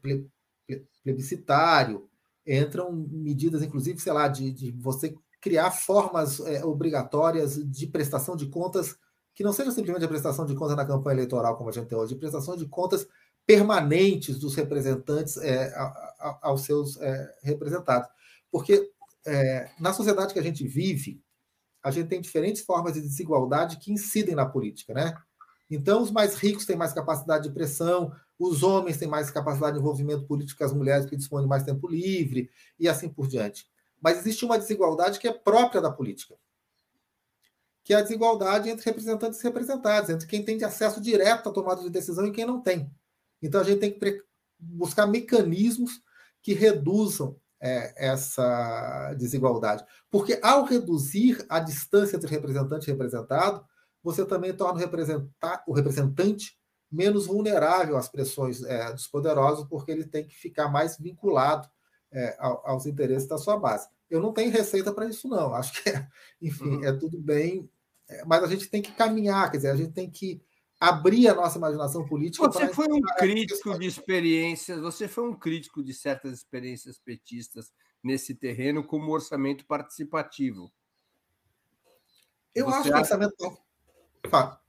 plebiscitário, entram medidas, inclusive, sei lá, de, de você criar formas é, obrigatórias de prestação de contas que não seja simplesmente a prestação de contas na campanha eleitoral, como a gente tem hoje, de prestação de contas permanentes dos representantes é, a, a, aos seus é, representados. Porque é, na sociedade que a gente vive, a gente tem diferentes formas de desigualdade que incidem na política, né? Então, os mais ricos têm mais capacidade de pressão, os homens têm mais capacidade de envolvimento político que as mulheres que dispõem de mais tempo livre, e assim por diante. Mas existe uma desigualdade que é própria da política, que é a desigualdade entre representantes e representados, entre quem tem acesso direto à tomada de decisão e quem não tem. Então a gente tem que buscar mecanismos que reduzam é, essa desigualdade. Porque ao reduzir a distância entre representante e representado, você também torna o, o representante menos vulnerável às pressões é, dos poderosos, porque ele tem que ficar mais vinculado é, aos interesses da sua base. Eu não tenho receita para isso, não. Acho que, é, enfim, uhum. é tudo bem, é, mas a gente tem que caminhar, quer dizer, a gente tem que abrir a nossa imaginação política.
Você foi um crítico de experiências, você foi um crítico de certas experiências petistas nesse terreno, como orçamento participativo.
Eu você acho que o orçamento. Fala.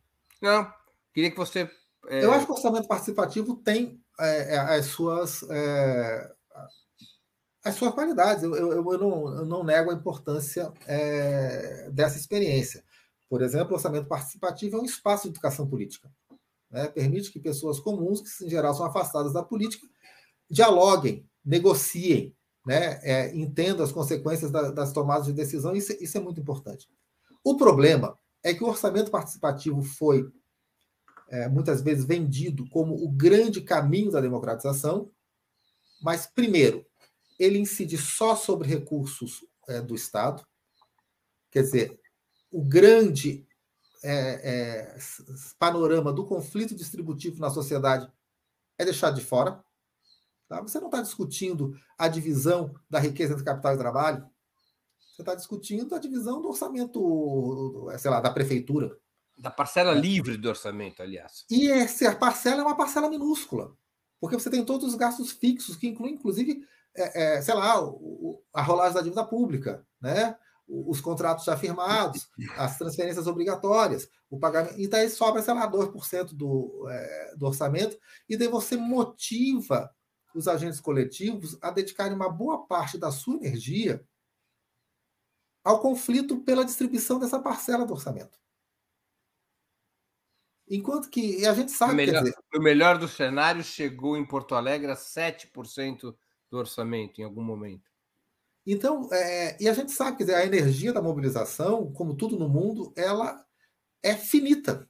Não, queria que você.
É... Eu acho que o orçamento participativo tem é, as suas as suas qualidades. Eu, eu, eu, não, eu não nego a importância é, dessa experiência. Por exemplo, o orçamento participativo é um espaço de educação política. Né? Permite que pessoas comuns, que em geral são afastadas da política, dialoguem, negociem, né? É, entendam as consequências da, das tomadas de decisão. Isso, isso é muito importante. O problema é que o orçamento participativo foi é, muitas vezes vendido como o grande caminho da democratização, mas, primeiro, ele incide só sobre recursos é, do Estado. Quer dizer, o grande é, é, panorama do conflito distributivo na sociedade é deixado de fora. Tá? Você não está discutindo a divisão da riqueza entre capital e trabalho. Você está discutindo a divisão do orçamento, sei lá, da prefeitura.
Da parcela livre do orçamento, aliás.
E essa parcela é uma parcela minúscula, porque você tem todos os gastos fixos, que incluem, inclusive, é, é, sei lá, o, a rolagem da dívida pública, né? Os contratos já firmados, as transferências obrigatórias, o pagamento. E daí sobra, sei lá, 2% do, é, do orçamento, e daí você motiva os agentes coletivos a dedicarem uma boa parte da sua energia ao conflito pela distribuição dessa parcela do orçamento. Enquanto que a gente sabe.
No melhor,
dizer,
no melhor dos cenários, chegou em Porto Alegre a 7% do orçamento em algum momento.
Então, é, e a gente sabe que a energia da mobilização, como tudo no mundo, ela é finita.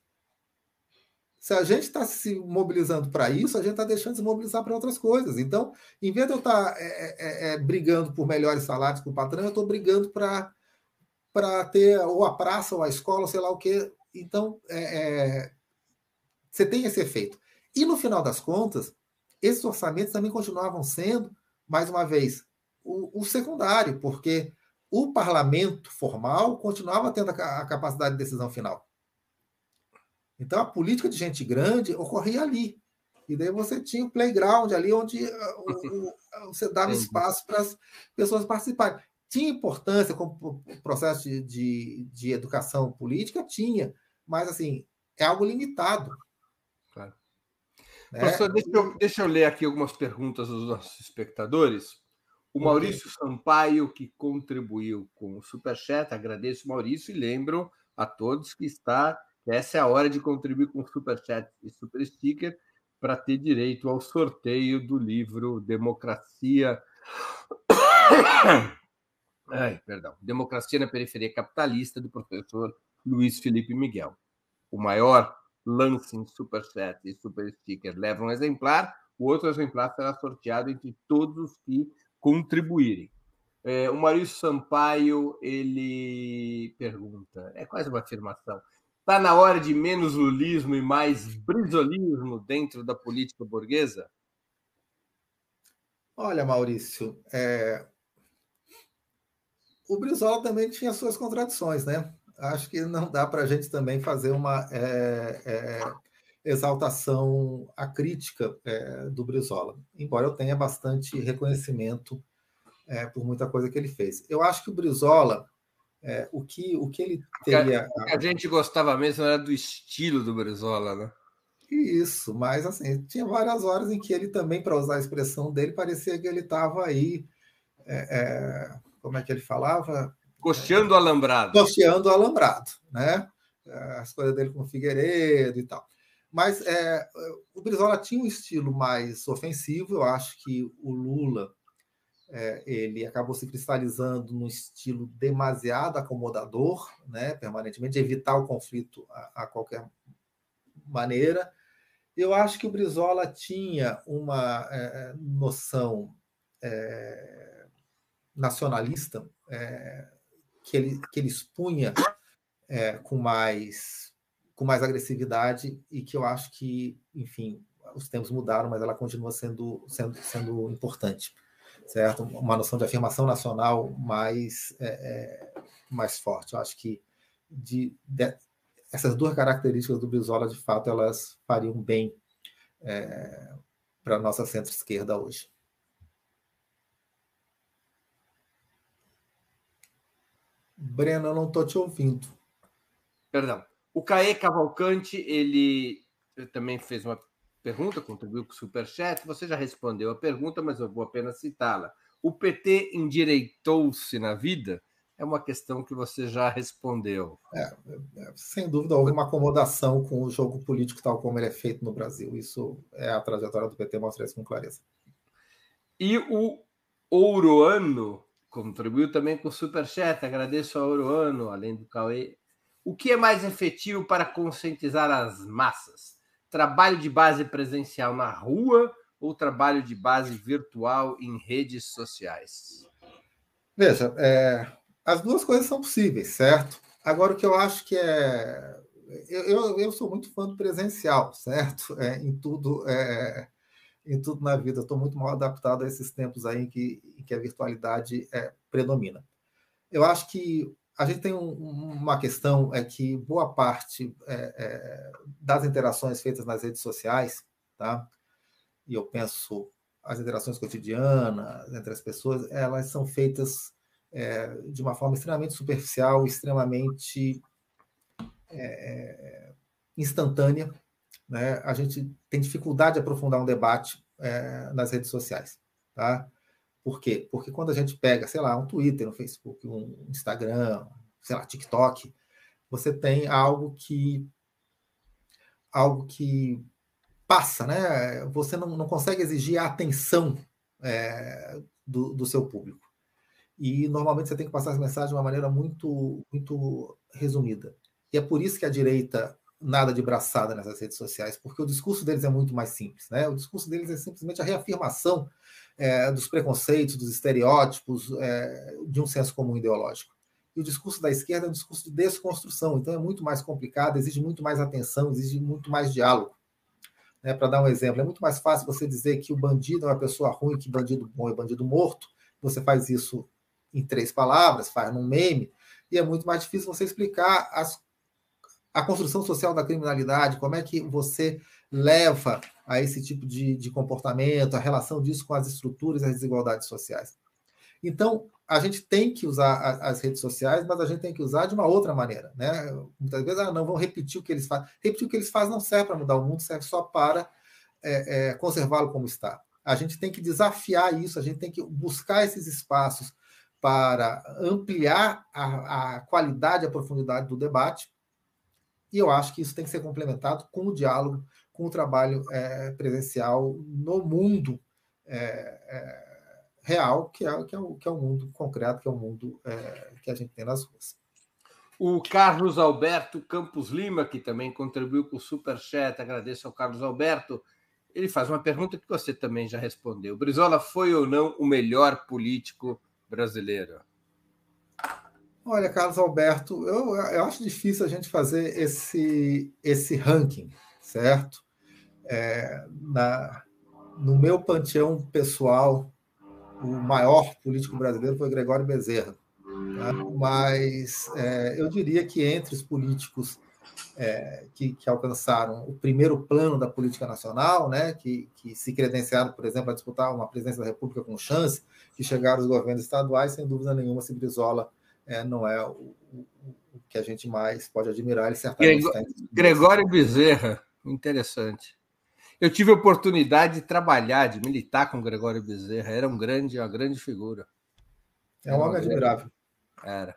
Se a gente está se mobilizando para isso, a gente está deixando de se mobilizar para outras coisas. Então, em vez de eu estar tá, é, é, é, é, brigando por melhores salários com o patrão, eu estou brigando para para ter ou a praça ou a escola, sei lá o quê. Então, é, você tem esse efeito. E no final das contas, esses orçamentos também continuavam sendo, mais uma vez, o, o secundário, porque o parlamento formal continuava tendo a, a capacidade de decisão final. Então, a política de gente grande ocorria ali. E daí você tinha o playground ali, onde uh, o, o, você dava espaço para as pessoas participarem. Tinha importância como processo de, de, de, educação política? Tinha, mas assim, é algo limitado.
Claro. Né? Professor, deixa eu, deixa eu ler aqui algumas perguntas dos nossos espectadores. O Maurício. Sampaio, que contribuiu com o Superchat, agradeço, Maurício, e lembro a todos que está que essa é a hora de contribuir com o Superchat e Super Sticker para ter direito ao sorteio do livro Democracia. Ai, perdão. Democracia na Periferia Capitalista, do professor Luiz Felipe Miguel. O maior lance em Superchat e Super Sticker leva um exemplar, o outro exemplar será sorteado entre todos os que contribuírem. É, o Maurício Sampaio ele pergunta, é quase uma afirmação. Está na hora de menos lulismo e mais brisolismo dentro da política burguesa?
Olha, Maurício, é... o Brizola também tinha suas contradições, né? Acho que não dá para a gente também fazer uma é, é, exaltação à crítica é, do Brizola, embora eu tenha bastante reconhecimento é, por muita coisa que ele fez. Eu acho que o Brizola, é, o, que, o que ele teria.
Que a gente gostava mesmo era do estilo do Brizola, né?
Isso, mas assim, tinha várias horas em que ele também, para usar a expressão dele, parecia que ele estava aí. É, como é que ele falava?
Costeando o alambrado.
Costeando o alambrado, né? As coisas dele com o Figueiredo e tal. Mas é, o Brizola tinha um estilo mais ofensivo. Eu acho que o Lula é, ele acabou se cristalizando num estilo demasiado acomodador, né, permanentemente, evitar o conflito a, a, qualquer maneira. Eu acho que o Brizola tinha uma é, noção é, nacionalista é, que, ele, que ele expunha é, com mais com mais agressividade e que eu acho que, enfim, os tempos mudaram, mas ela continua sendo, sendo, sendo importante, certo? Uma noção de afirmação nacional mais, é, é, mais forte. Eu acho que de, de, essas duas características do Brizola, de fato, elas fariam bem é, para a nossa centro-esquerda hoje. Breno, eu não estou te ouvindo.
Perdão. O Caê Cavalcante, ele também fez uma pergunta, contribuiu com o Superchat. Você já respondeu a pergunta, mas eu vou apenas citá-la. O PT endireitou-se na vida? É uma questão que você já respondeu.
É, é, sem dúvida, houve uma acomodação com o jogo político tal como ele é feito no Brasil. Isso é a trajetória do PT, mostra isso com clareza.
E o Ouroano contribuiu também com o Superchat. Agradeço ao Ouroano, além do Cauê o que é mais efetivo para conscientizar as massas? Trabalho de base presencial na rua ou trabalho de base virtual em redes sociais?
Veja, é, as duas coisas são possíveis, certo? Agora, o que eu acho que é. Eu, eu, eu sou muito fã do presencial, certo? É, em tudo. É, em tudo na vida. Estou muito mal adaptado a esses tempos aí em que, em que a virtualidade é, predomina. Eu acho que a gente tem um, uma questão é que boa parte é, é, das interações feitas nas redes sociais, tá? E eu penso as interações cotidianas entre as pessoas, elas são feitas é, de uma forma extremamente superficial, extremamente é, instantânea. Né? A gente tem dificuldade de aprofundar um debate é, nas redes sociais, tá? Por quê? Porque quando a gente pega, sei lá, um Twitter, um Facebook, um Instagram, sei lá, TikTok, você tem algo que algo que passa, né? Você não, não consegue exigir a atenção é, do, do seu público. E normalmente você tem que passar as mensagens de uma maneira muito, muito resumida. E é por isso que a direita nada de braçada nessas redes sociais, porque o discurso deles é muito mais simples. Né? O discurso deles é simplesmente a reafirmação é, dos preconceitos, dos estereótipos, é, de um senso comum ideológico. E o discurso da esquerda é um discurso de desconstrução, então é muito mais complicado, exige muito mais atenção, exige muito mais diálogo. Né? Para dar um exemplo, é muito mais fácil você dizer que o bandido é uma pessoa ruim, que bandido bom é bandido morto. Você faz isso em três palavras, faz num meme, e é muito mais difícil você explicar as, a construção social da criminalidade, como é que você leva a esse tipo de, de comportamento, a relação disso com as estruturas e as desigualdades sociais. Então, a gente tem que usar as redes sociais, mas a gente tem que usar de uma outra maneira. Né? Muitas vezes, ah, não, vão repetir o que eles fazem. Repetir o que eles fazem não serve para mudar o mundo, serve só para é, é, conservá-lo como está. A gente tem que desafiar isso, a gente tem que buscar esses espaços para ampliar a, a qualidade e a profundidade do debate. E eu acho que isso tem que ser complementado com o diálogo, com o trabalho é, presencial no mundo é, é, real, que é, que, é o, que é o mundo concreto, que é o mundo é, que a gente tem nas ruas.
O Carlos Alberto Campos Lima, que também contribuiu com o Superchat, agradeço ao Carlos Alberto. Ele faz uma pergunta que você também já respondeu. Brizola foi ou não o melhor político brasileira?
Olha, Carlos Alberto, eu, eu acho difícil a gente fazer esse, esse ranking, certo? É, na, no meu panteão pessoal, o maior político brasileiro foi Gregório Bezerra. Tá? Mas é, eu diria que entre os políticos é, que, que, alcançaram o primeiro plano da política nacional, né, que, que, se credenciaram, por exemplo, a disputar uma presidência da República com chance, que chegaram os governos estaduais, sem dúvida nenhuma, se Brizola é, não é o, o, o, que a gente mais pode admirar. Ele certamente
Gregório Bezerra, interessante. Eu tive a oportunidade de trabalhar, de militar com Gregório Bezerra. Era um grande, uma grande figura.
É um homem admirável.
Era.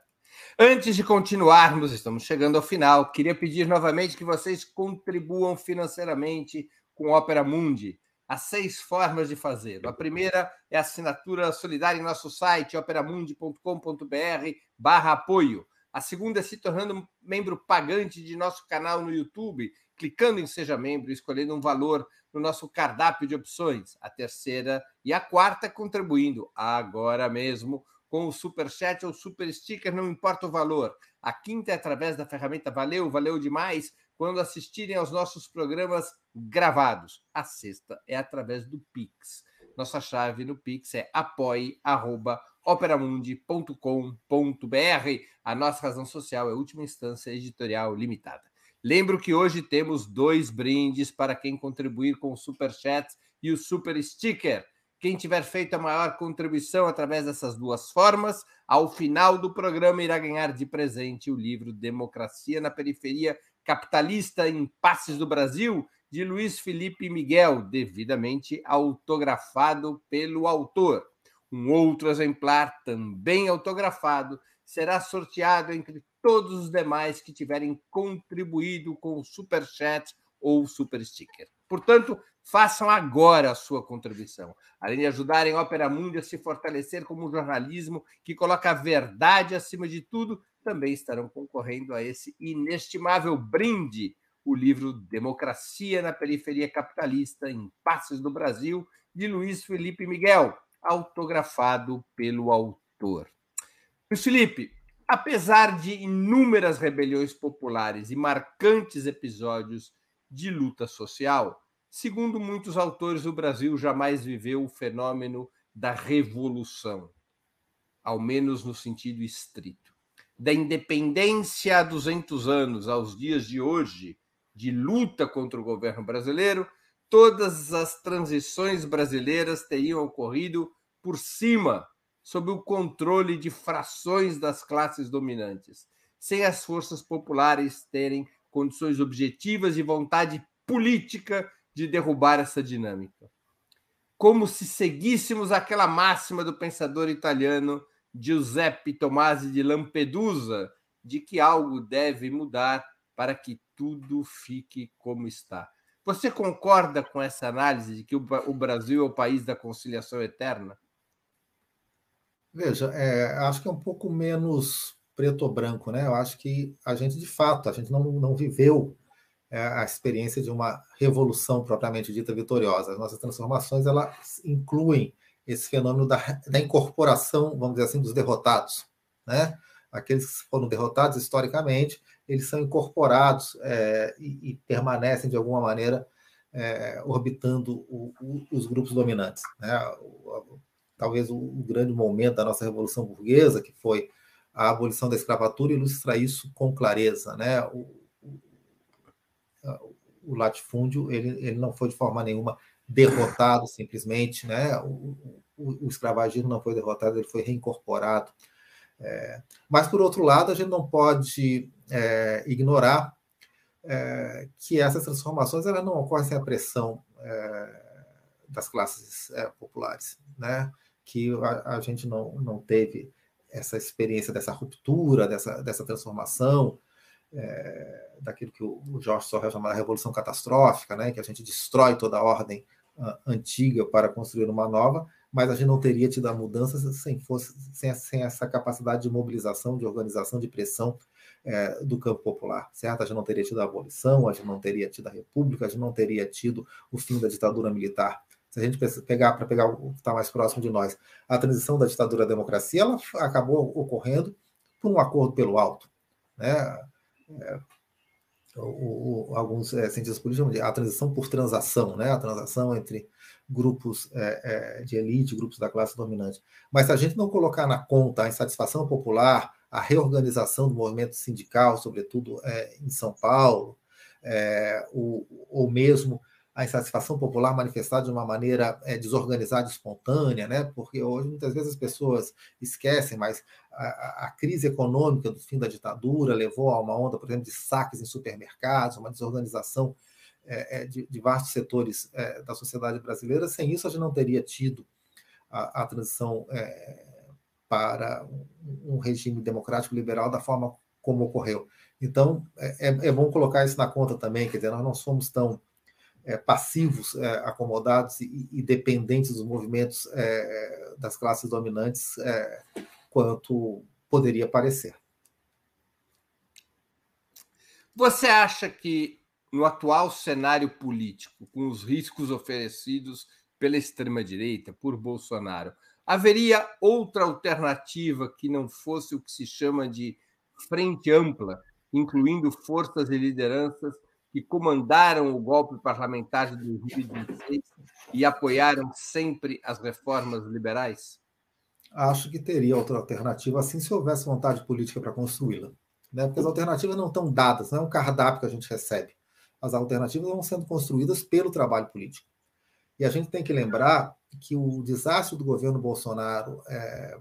Antes de continuarmos, estamos chegando ao final. Queria pedir novamente que vocês contribuam financeiramente com Opera Mundi. Há seis formas de fazer. A primeira é a assinatura solidária em nosso site, operamundi.com.br barra apoio. A segunda é se tornando membro pagante de nosso canal no YouTube, clicando em Seja Membro e escolhendo um valor no nosso cardápio de opções. A terceira e a quarta contribuindo agora mesmo com o Super Chat ou Super Sticker, não importa o valor. A quinta é através da ferramenta Valeu, valeu demais, quando assistirem aos nossos programas gravados. A sexta é através do Pix. Nossa chave no Pix é apoie.operamundi.com.br. A nossa razão social é última instância editorial limitada. Lembro que hoje temos dois brindes para quem contribuir com o Super Chat e o Super Sticker. Quem tiver feito a maior contribuição através dessas duas formas, ao final do programa irá ganhar de presente o livro Democracia na Periferia Capitalista em Passes do Brasil, de Luiz Felipe Miguel, devidamente autografado pelo autor. Um outro exemplar, também autografado, será sorteado entre todos os demais que tiverem contribuído com o Super Chat ou Super Sticker. Portanto, façam agora a sua contribuição. Além de ajudarem a Opera Mundi a se fortalecer como um jornalismo que coloca a verdade acima de tudo, também estarão concorrendo a esse inestimável brinde, o livro Democracia na Periferia Capitalista, em Passes do Brasil, de Luiz Felipe Miguel, autografado pelo autor. Luiz Felipe, apesar de inúmeras rebeliões populares e marcantes episódios de luta social, segundo muitos autores, o Brasil jamais viveu o fenômeno da revolução, ao menos no sentido estrito. Da independência há 200 anos aos dias de hoje, de luta contra o governo brasileiro, todas as transições brasileiras teriam ocorrido por cima, sob o controle de frações das classes dominantes, sem as forças populares terem condições objetivas e vontade política de derrubar essa dinâmica. Como se seguíssemos aquela máxima do pensador italiano Giuseppe Tomasi de Lampedusa, de que algo deve mudar para que tudo fique como está. Você concorda com essa análise de que o Brasil é o país da conciliação eterna?
Veja, é, acho que é um pouco menos preto ou branco, né? Eu acho que a gente, de fato, a gente não, não viveu é, a experiência de uma revolução propriamente dita vitoriosa. As nossas transformações elas incluem esse fenômeno da, da incorporação, vamos dizer assim, dos derrotados. Né? Aqueles que foram derrotados historicamente, eles são incorporados é, e, e, permanecem, de alguma maneira, é, orbitando o, o, os grupos dominantes. Né? O, talvez o, grande momento da nossa Revolução Burguesa, que foi a abolição da escravatura, ilustra isso com clareza. Né? O, o latifúndio ele, ele não foi de forma nenhuma derrotado simplesmente, né? O, o, o escravagismo não foi derrotado, ele foi reincorporado. É, mas, por outro lado, a gente não pode é, ignorar é, que essas transformações elas não ocorrem sem a pressão é, das classes é, populares, né? Que a, a, gente não, não teve essa experiência dessa ruptura, dessa, dessa transformação, é, daquilo que o Jorge Sorrell chamava de revolução catastrófica, né? que a gente destrói toda a ordem uh, antiga para construir uma nova, mas a gente não teria tido a mudança sem, fosse, sem, sem essa capacidade de mobilização, de organização, de pressão é, do campo popular, certo? A gente não teria tido a abolição, a gente não teria tido a república, a gente não teria tido o fim da ditadura militar. Se a gente pegar para pegar o que está mais próximo de nós, a transição da ditadura à democracia, ela acabou ocorrendo por um acordo pelo alto, né? É, o, o, alguns é, cientistas políticos chamam de a transição por transação, né? A transação entre grupos é, é, de elite, grupos da classe dominante. Mas se a gente não colocar na conta a insatisfação popular, a reorganização do movimento sindical, sobretudo é, em São Paulo, é, ou mesmo a insatisfação popular manifestada de uma maneira é, desorganizada espontânea, né? porque hoje muitas vezes as pessoas esquecem, mas a, a, crise econômica do fim da ditadura levou a uma onda, por exemplo, de saques em supermercados, uma desorganização é, de, de, vastos setores é, da sociedade brasileira. Sem isso, a gente não teria tido a, a transição para um, regime democrático liberal da forma como ocorreu. Então, é, é, é bom colocar isso na conta também, quer dizer, nós não somos tão passivos, é, acomodados e, e, dependentes dos movimentos é, das classes dominantes é, quanto poderia parecer.
Você acha que no atual cenário político, com os riscos oferecidos pela extrema-direita, por Bolsonaro, haveria outra alternativa que não fosse o que se chama de frente ampla, incluindo forças e lideranças que comandaram o golpe parlamentar de 2016 e apoiaram sempre as reformas liberais?
Acho que teria outra alternativa, assim, se houvesse vontade política para construí-la. Né? Porque as alternativas não estão dadas, não é um cardápio que a gente recebe. As alternativas vão sendo construídas pelo trabalho político. E a gente tem que lembrar que o desastre do governo Bolsonaro é,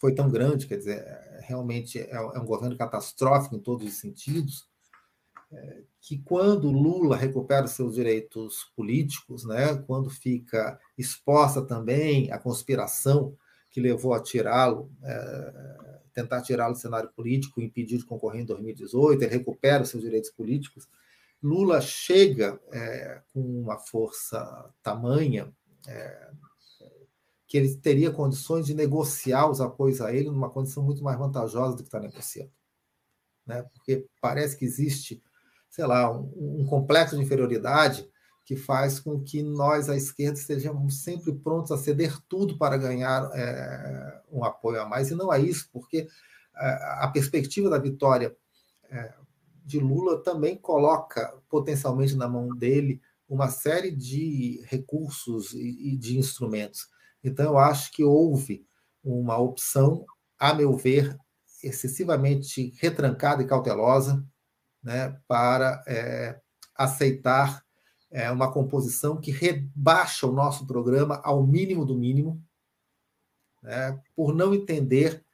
foi tão grande, quer dizer, realmente é, é um governo catastrófico em todos os sentidos, que quando Lula recupera os seus direitos políticos, né, quando fica exposta também a conspiração que levou a tirá-lo, é, tentar tirá-lo do cenário político, impedir de concorrer em 2018, ele recupera os seus direitos políticos, Lula chega é, com uma força tamanha é, que ele teria condições de negociar os apoios a ele numa condição muito mais vantajosa do que está negociando. Né? Porque parece que existe sei lá, um, um complexo de inferioridade que faz com que nós, à esquerda, estejamos sempre prontos a ceder tudo para ganhar é, um apoio a mais. E não é isso, porque é, a perspectiva da vitória é, de Lula também coloca potencialmente na mão dele uma série de recursos e, e de instrumentos. Então, eu acho que houve uma opção, a meu ver, excessivamente retrancada e cautelosa né, para é, aceitar é, uma composição que rebaixa o nosso programa ao mínimo do mínimo, né, por não entender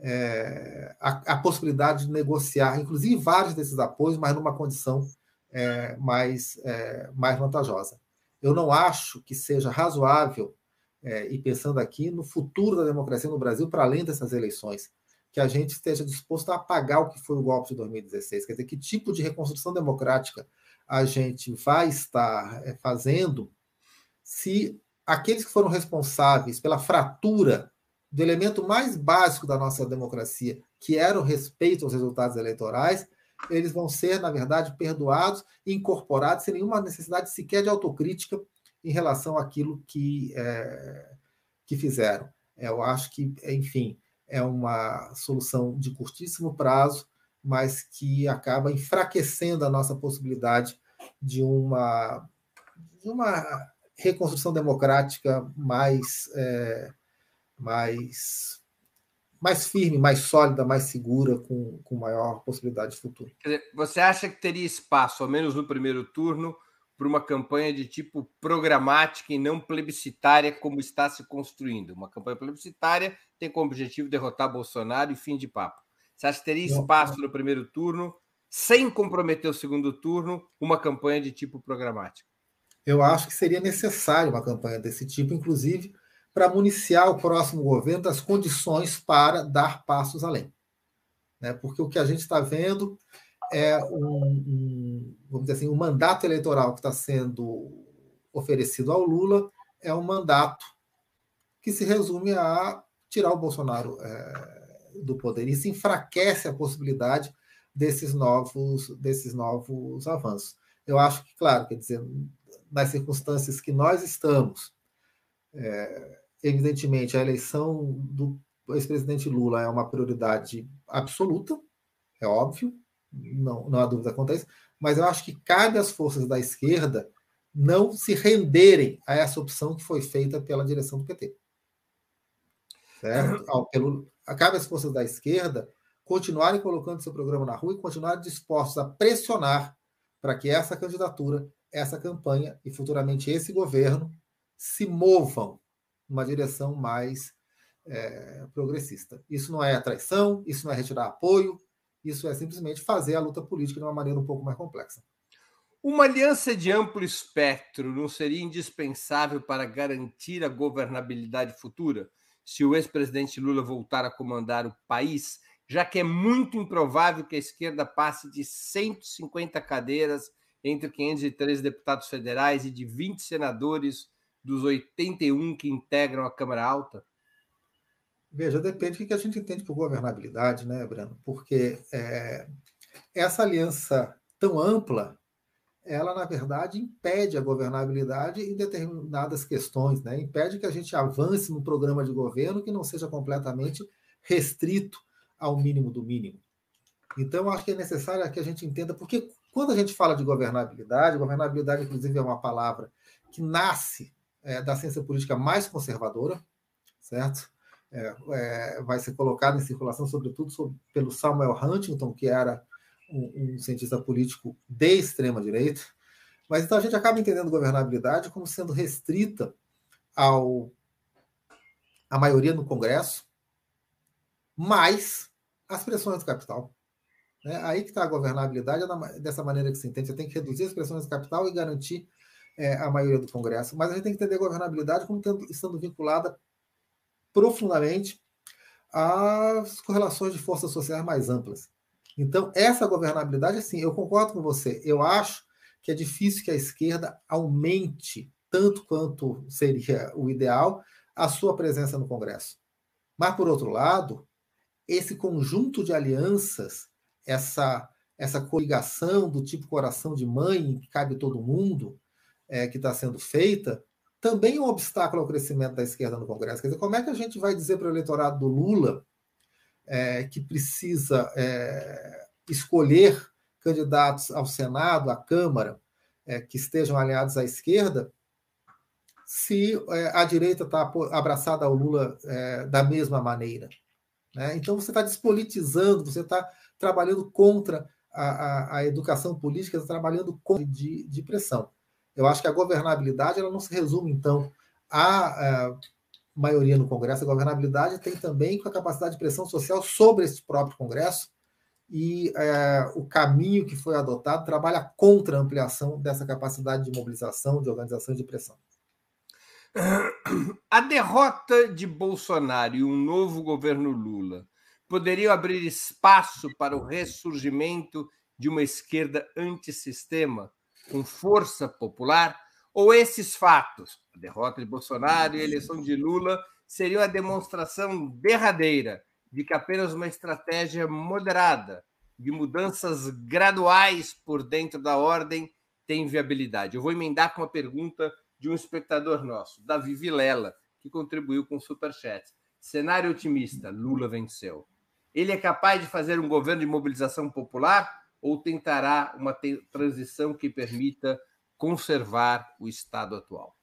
é, a, a, possibilidade de negociar, inclusive vários desses apoios, mas numa condição é, mais, é, mais vantajosa. Eu não acho que seja razoável, é, e pensando aqui no futuro da democracia no Brasil, para além dessas eleições, que a gente esteja disposto a apagar o que foi o golpe de 2016. Quer dizer, que tipo de reconstrução democrática a gente vai estar eh, fazendo se aqueles que foram responsáveis pela fratura do elemento mais básico da nossa democracia, que era o respeito aos resultados eleitorais, eles vão ser, na verdade, perdoados e incorporados sem nenhuma necessidade sequer de autocrítica em relação àquilo que, é, que fizeram. Eu acho que, enfim, é uma solução de curtíssimo prazo, mas que acaba enfraquecendo a nossa possibilidade de uma, de uma reconstrução democrática mais, é, mais, mais firme, mais sólida, mais segura, com, com maior possibilidade de futuro.
Você acha que teria espaço, ao menos no primeiro turno, para uma campanha de tipo programática e não plebiscitária, como está se construindo? Uma campanha plebiscitária tem como objetivo derrotar Bolsonaro e fim de papo. Você acha que teria espaço no primeiro turno, sem comprometer o segundo turno, uma campanha de tipo programático?
Eu acho que seria necessário uma campanha desse tipo, inclusive para municiar o próximo governo das condições para dar passos além. Né? Porque o que a gente está vendo é um, um, vamos dizer assim, um mandato eleitoral que está sendo oferecido ao Lula é um mandato que se resume a tirar o Bolsonaro é, do poder. Isso enfraquece a possibilidade desses novos, desses novos avanços. Eu acho que, claro, quer dizer, nas circunstâncias que nós estamos, é, evidentemente, a eleição do ex-presidente Lula é uma prioridade absoluta, é óbvio, não, não há dúvida quanto a isso, mas eu acho que cabe às forças da esquerda não se renderem a essa opção que foi feita pela direção do PT. Certo? Ao, pelo, cabe às forças da esquerda continuarem colocando seu programa na rua e continuarem dispostos a pressionar para que essa candidatura essa campanha e futuramente esse governo se movam numa direção mais é, progressista. Isso não é traição, isso não é retirar apoio, isso é simplesmente fazer a luta política de uma maneira um pouco mais complexa.
Uma aliança de amplo espectro não seria indispensável para garantir a governabilidade futura se o ex-presidente Lula voltar a comandar o país, já que é muito improvável que a esquerda passe de 150 cadeiras entre 513 deputados federais e de 20 senadores dos 81 que integram a Câmara Alta?
Veja, depende do que a gente entende por governabilidade, né, Breno? Porque é, essa aliança tão ampla, ela, na verdade, impede a governabilidade em determinadas questões, né? impede que a gente avance num programa de governo que não seja completamente restrito ao mínimo do mínimo. Então, acho que é necessário que a gente entenda, porque quando a gente fala de governabilidade, governabilidade, inclusive, é uma palavra que nasce é, da ciência política mais conservadora, certo? É, é, vai ser colocada em circulação, sobretudo sobre, pelo Samuel Huntington, que era um, um cientista político de extrema direita. Mas então a gente acaba entendendo governabilidade como sendo restrita ao a maioria no Congresso, mais as pressões do capital. Né? Aí que está a governabilidade, é dessa maneira que se entende. Você tem que reduzir as pressões de capital e garantir é, a maioria do Congresso. Mas a gente tem que entender a governabilidade como tendo, estando vinculada profundamente às correlações de forças sociais mais amplas. Então, essa governabilidade, assim, eu concordo com você. Eu acho que é difícil que a esquerda aumente, tanto quanto seria o ideal, a sua presença no Congresso. Mas, por outro lado, esse conjunto de alianças essa, essa coligação do tipo coração de mãe, que cabe todo mundo, é, que está sendo feita, também um obstáculo ao crescimento da esquerda no Congresso. Quer dizer, como é que a gente vai dizer para o eleitorado do Lula é, que precisa é, escolher candidatos ao Senado, à Câmara, é, que estejam aliados à esquerda, se é, a direita está abraçada ao Lula é, da mesma maneira? Né? Então, você está despolitizando, você está trabalhando contra a, a, a educação política, trabalhando contra de, de pressão. Eu acho que a governabilidade ela não se resume, então, à, à maioria no Congresso. A governabilidade tem também com a capacidade de pressão social sobre esse próprio Congresso e é, o caminho que foi adotado trabalha contra a ampliação dessa capacidade de mobilização, de organização e de pressão.
A derrota de Bolsonaro e um novo governo Lula poderiam abrir espaço para o ressurgimento de uma esquerda antissistema com força popular? Ou esses fatos, a derrota de Bolsonaro e a eleição de Lula, seriam a demonstração derradeira de que apenas uma estratégia moderada de mudanças graduais por dentro da ordem tem viabilidade. Eu vou emendar com uma pergunta de um espectador nosso, Davi Vilela, que contribuiu com o Superchat. Cenário otimista, Lula venceu. Ele é capaz de fazer um governo de mobilização popular ou tentará uma transição que permita conservar o estado atual?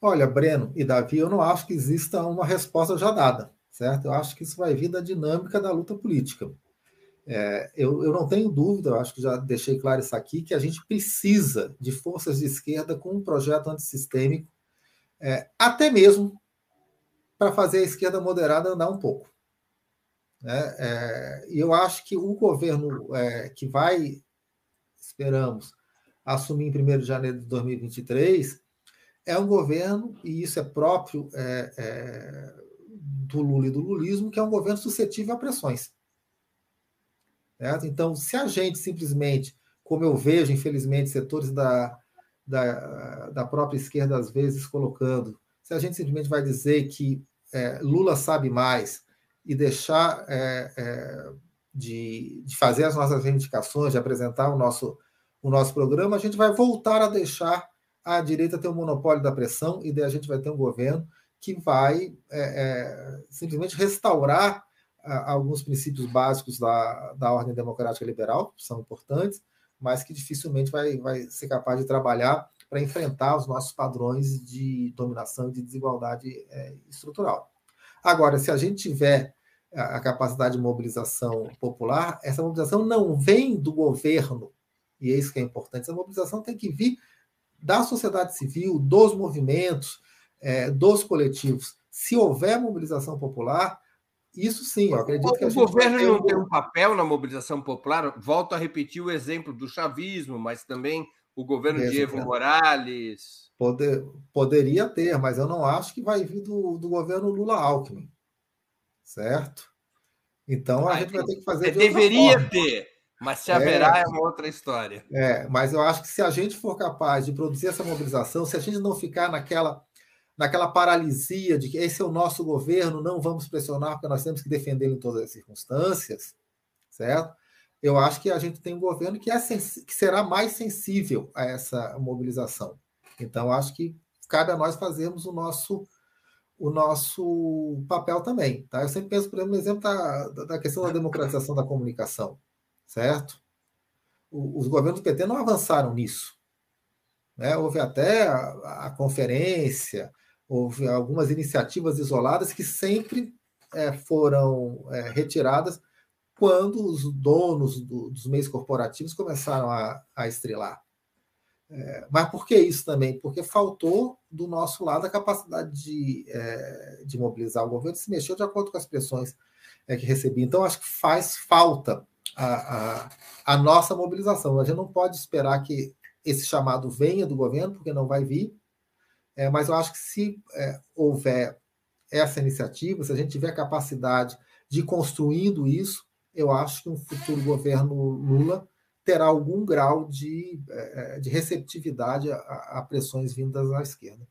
Olha, Breno e Davi, eu não acho que exista uma resposta já dada, certo? Eu acho que isso vai vir da dinâmica da luta política. É, eu, eu não tenho dúvida, eu acho que já deixei claro isso aqui, que a gente precisa de forças de esquerda com um projeto antissistêmico, é, até mesmo para fazer a esquerda moderada andar um pouco. Né? É, eu acho que o governo é, que vai, esperamos, assumir em 1 de janeiro de 2023 é um governo, e isso é próprio é, é, do Lula e do lulismo, que é um governo suscetível a pressões. Certo? Então, se a gente simplesmente, como eu vejo, infelizmente, setores da, da, da própria esquerda, às vezes, colocando, se a gente simplesmente vai dizer que é, Lula sabe mais e deixar é, é, de, de, fazer as nossas reivindicações, de apresentar o nosso, o nosso programa, a gente vai voltar a deixar a direita ter o um monopólio da pressão e daí a gente vai ter um governo que vai é, é, simplesmente restaurar alguns princípios básicos da, da ordem democrática liberal, que são importantes, mas que dificilmente vai, vai ser capaz de trabalhar para enfrentar os nossos padrões de dominação e de desigualdade é, estrutural. Agora, se a gente tiver a, a capacidade de mobilização popular, essa mobilização não vem do governo, e é isso que é importante, essa mobilização tem que vir da sociedade civil, dos movimentos, é, dos coletivos. Se houver mobilização popular, isso sim, eu acredito o, que
o governo não tem um papel na mobilização popular. Volto a repetir o exemplo do chavismo, mas também o governo Mesmo, de Evo Morales.
Poder, poderia ter, mas eu não acho que vai vir do, do governo Lula Alckmin. Certo? Então a gente vai ter que fazer.
De deveria ter, mas se haverá é, é uma outra história.
É, mas eu acho que se a gente for capaz de produzir essa mobilização, se a gente não ficar naquela naquela paralisia de que esse é o nosso governo, não vamos pressionar porque nós temos que defendê-lo em todas as circunstâncias, certo? Eu acho que a gente tem um governo que, é que será mais sensível a essa mobilização. Então, acho que cabe a nós fazermos o nosso o nosso papel também. Tá? Eu sempre penso, por exemplo, da, da questão da democratização da comunicação, certo? O, os governos do PT não avançaram nisso. Né? Houve até a, a conferência, houve algumas iniciativas isoladas que sempre é, foram é, retiradas quando os donos do, dos meios corporativos começaram a, a estrelar. É, mas por que isso também? Porque faltou do nosso lado a capacidade de, é, de mobilizar o governo, se mexeu de acordo com as pressões é, que recebia. Então, acho que faz falta a, a, a, nossa mobilização. A gente não pode esperar que esse chamado venha do governo, porque não vai vir, é, mas eu acho que se é, houver essa iniciativa, se a gente tiver capacidade de ir construindo isso, eu acho que um futuro governo Lula terá algum grau de, é, de receptividade a, a pressões vindas à esquerda.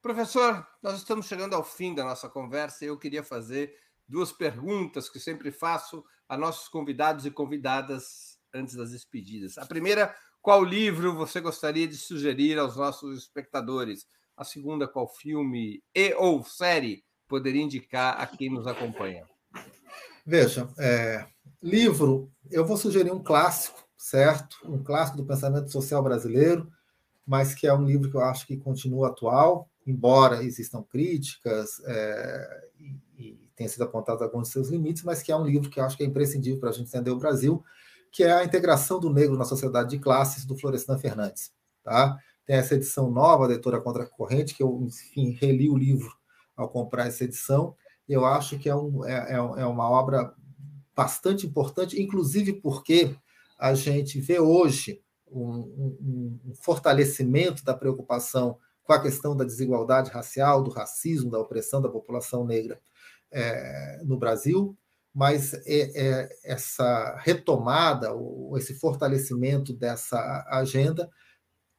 Professor, nós estamos chegando ao fim da nossa conversa e eu queria fazer duas perguntas que sempre faço a nossos convidados e convidadas antes das despedidas. A primeira, qual livro você gostaria de sugerir aos nossos espectadores? A segunda, qual filme e ou série poderia indicar a quem nos acompanha?
Veja, é, livro, eu vou sugerir um clássico, certo? Um clássico do pensamento social brasileiro, mas que é um livro que eu acho que continua atual, embora existam críticas é, e, e tenha sido apontado alguns de seus limites, mas que é um livro que eu acho que é imprescindível para a gente entender o Brasil, que é a integração do negro na sociedade de classes do Florestan Fernandes. Tá? Tem essa edição nova da Editora Contra Corrente, que eu, enfim, reli o livro ao comprar essa edição. Eu acho que é, um, é, é, é uma obra bastante importante, inclusive porque a gente vê hoje um, um, um, fortalecimento da preocupação com a questão da desigualdade racial, do racismo, da opressão da população negra é, no Brasil mas é, é, essa retomada, ou esse fortalecimento dessa agenda,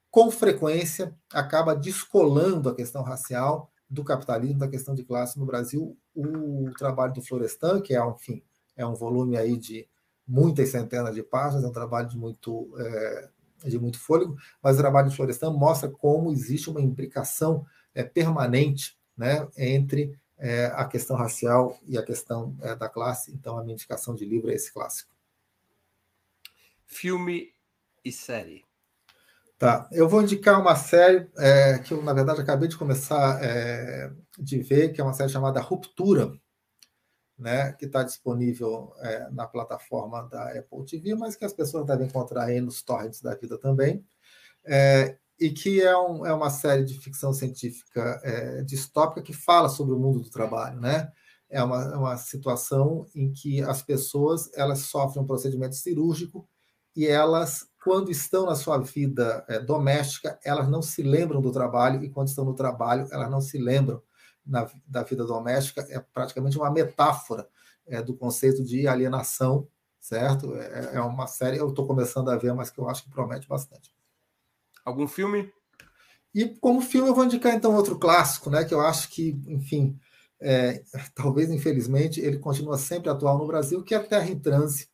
com frequência acaba descolando a questão racial do capitalismo, da questão de classe no Brasil. O trabalho do Florestan, que é, enfim, é um volume aí de muitas centenas de páginas, é um trabalho de muito, é, de muito fôlego, mas o trabalho de Florestan mostra como existe uma imbricação é, permanente né, entre é, a questão racial e a questão é, da classe. Então, a minha indicação de livro é esse clássico.
Filme e série.
Tá, eu vou indicar uma série é, que eu, na verdade, acabei de começar é, de ver, que é uma série chamada Ruptura, né, que está disponível é, na plataforma da Apple TV, mas que as pessoas devem encontrar aí nos torrents da vida também. É, e que é, um, é uma série de ficção científica é, distópica que fala sobre o mundo do trabalho, né? É uma, é uma situação em que as pessoas elas sofrem um procedimento cirúrgico e elas, quando estão na sua vida é, doméstica, elas não se lembram do trabalho e quando estão no trabalho, elas não se lembram na, da vida doméstica. É praticamente uma metáfora é, do conceito de alienação, certo? É, é uma série, eu estou começando a ver, mas que eu acho que promete bastante.
Algum filme?
E como filme eu vou indicar então outro clássico, né? Que eu acho que, enfim, é, talvez infelizmente ele continua sempre atual no Brasil, que é Terra em Transe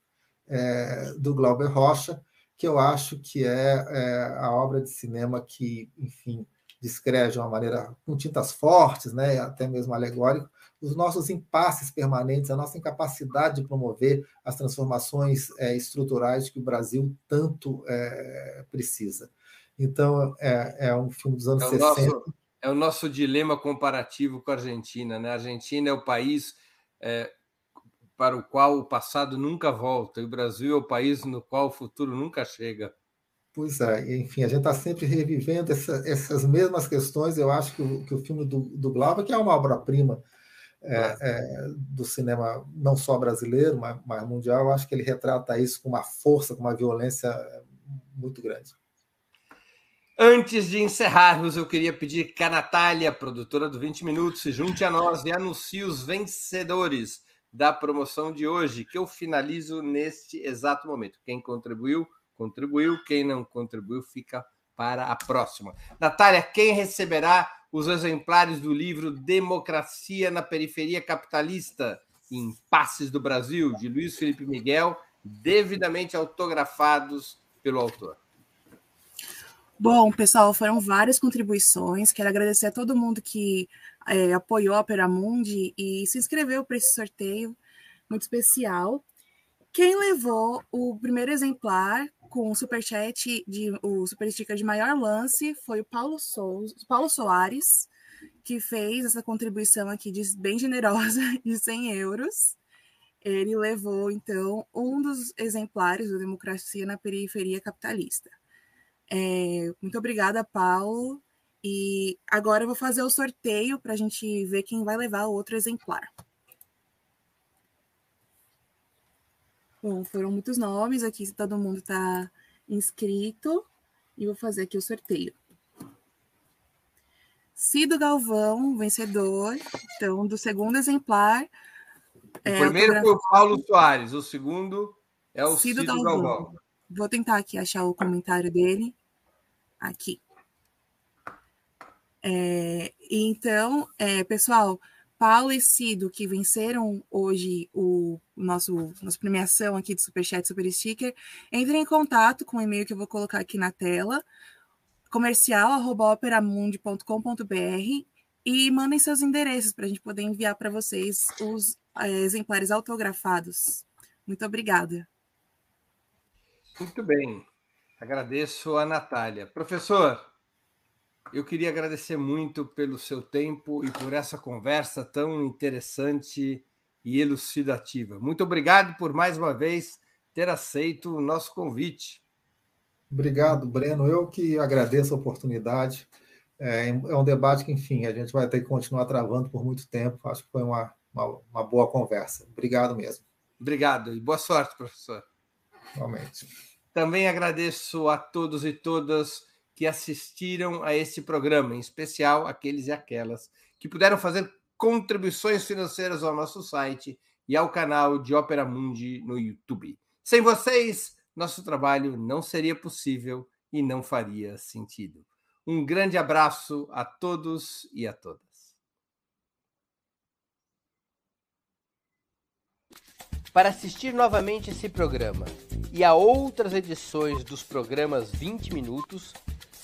é, do Glauber Rocha, que eu acho que é, é, a obra de cinema que, enfim, descreve de uma maneira com tintas fortes, né? Até mesmo alegórico, os nossos impasses permanentes, a nossa incapacidade de promover as transformações é, estruturais que o Brasil tanto é, precisa. Então, é, é um filme dos anos é 60.
Nosso, é o nosso dilema comparativo com a Argentina. Né? A Argentina é o país é, para o qual o passado nunca volta, e o Brasil é o país no qual o futuro nunca chega.
Pois é, enfim, a gente está sempre revivendo essa, essas mesmas questões. Eu acho que o, que o filme do, do Glauber, que é uma obra-prima é, é, do cinema não só brasileiro, mas, mas mundial, eu acho que ele retrata isso com uma força, com uma violência muito grande.
Antes de encerrarmos, eu queria pedir que a Natália, produtora do 20 Minutos, se junte a nós e anuncie os vencedores da promoção de hoje, que eu finalizo neste exato momento. Quem contribuiu, contribuiu. Quem não contribuiu, fica para a próxima. Natália, quem receberá os exemplares do livro Democracia na Periferia Capitalista, Impasses do Brasil, de Luiz Felipe Miguel, devidamente autografados pelo autor?
Bom, pessoal, foram várias contribuições. Quero agradecer a todo mundo que é, apoiou a Opera Mundi e se inscreveu para esse sorteio muito especial. Quem levou o primeiro exemplar com o superchat de o super sticker de maior lance foi o Paulo Souza, Paulo Soares, que fez essa contribuição aqui de, bem generosa de 100 euros. Ele levou então um dos exemplares do Democracia na Periferia Capitalista. É, muito obrigada, Paulo. E agora eu vou fazer o sorteio para a gente ver quem vai levar o outro exemplar. Bom, foram muitos nomes aqui, todo mundo está inscrito. E vou fazer aqui o sorteio. Cido Galvão, vencedor, então, do segundo exemplar.
O é, primeiro foi o Paulo Soares, o segundo é o Cido, Cido Galvão. Galvão.
Vou tentar aqui achar o comentário dele aqui. É, então, é, pessoal, Paulo e Cido, que venceram hoje o nosso nossa premiação aqui de Superchat Super Sticker, entrem em contato com o e-mail que eu vou colocar aqui na tela, comercial.operamundi.com.br e mandem seus endereços para a gente poder enviar para vocês os é, exemplares autografados. Muito obrigada.
Muito bem. Agradeço a Natália. Professor, eu queria agradecer muito pelo seu tempo e por essa conversa tão interessante e elucidativa. Muito obrigado por mais uma vez ter aceito o nosso convite.
Obrigado, Breno. Eu que agradeço a oportunidade. É, é um debate que, enfim, a gente vai ter que continuar travando por muito tempo. Acho que foi uma, uma, uma boa conversa. Obrigado mesmo.
Obrigado e boa sorte, professor.
Realmente.
Também agradeço a todos e todas que assistiram a este programa, em especial aqueles e aquelas que puderam fazer contribuições financeiras ao nosso site e ao canal de Ópera Mundi no YouTube. Sem vocês, nosso trabalho não seria possível e não faria sentido. Um grande abraço a todos e a todas. Para assistir novamente esse programa e a outras edições dos programas 20 Minutos,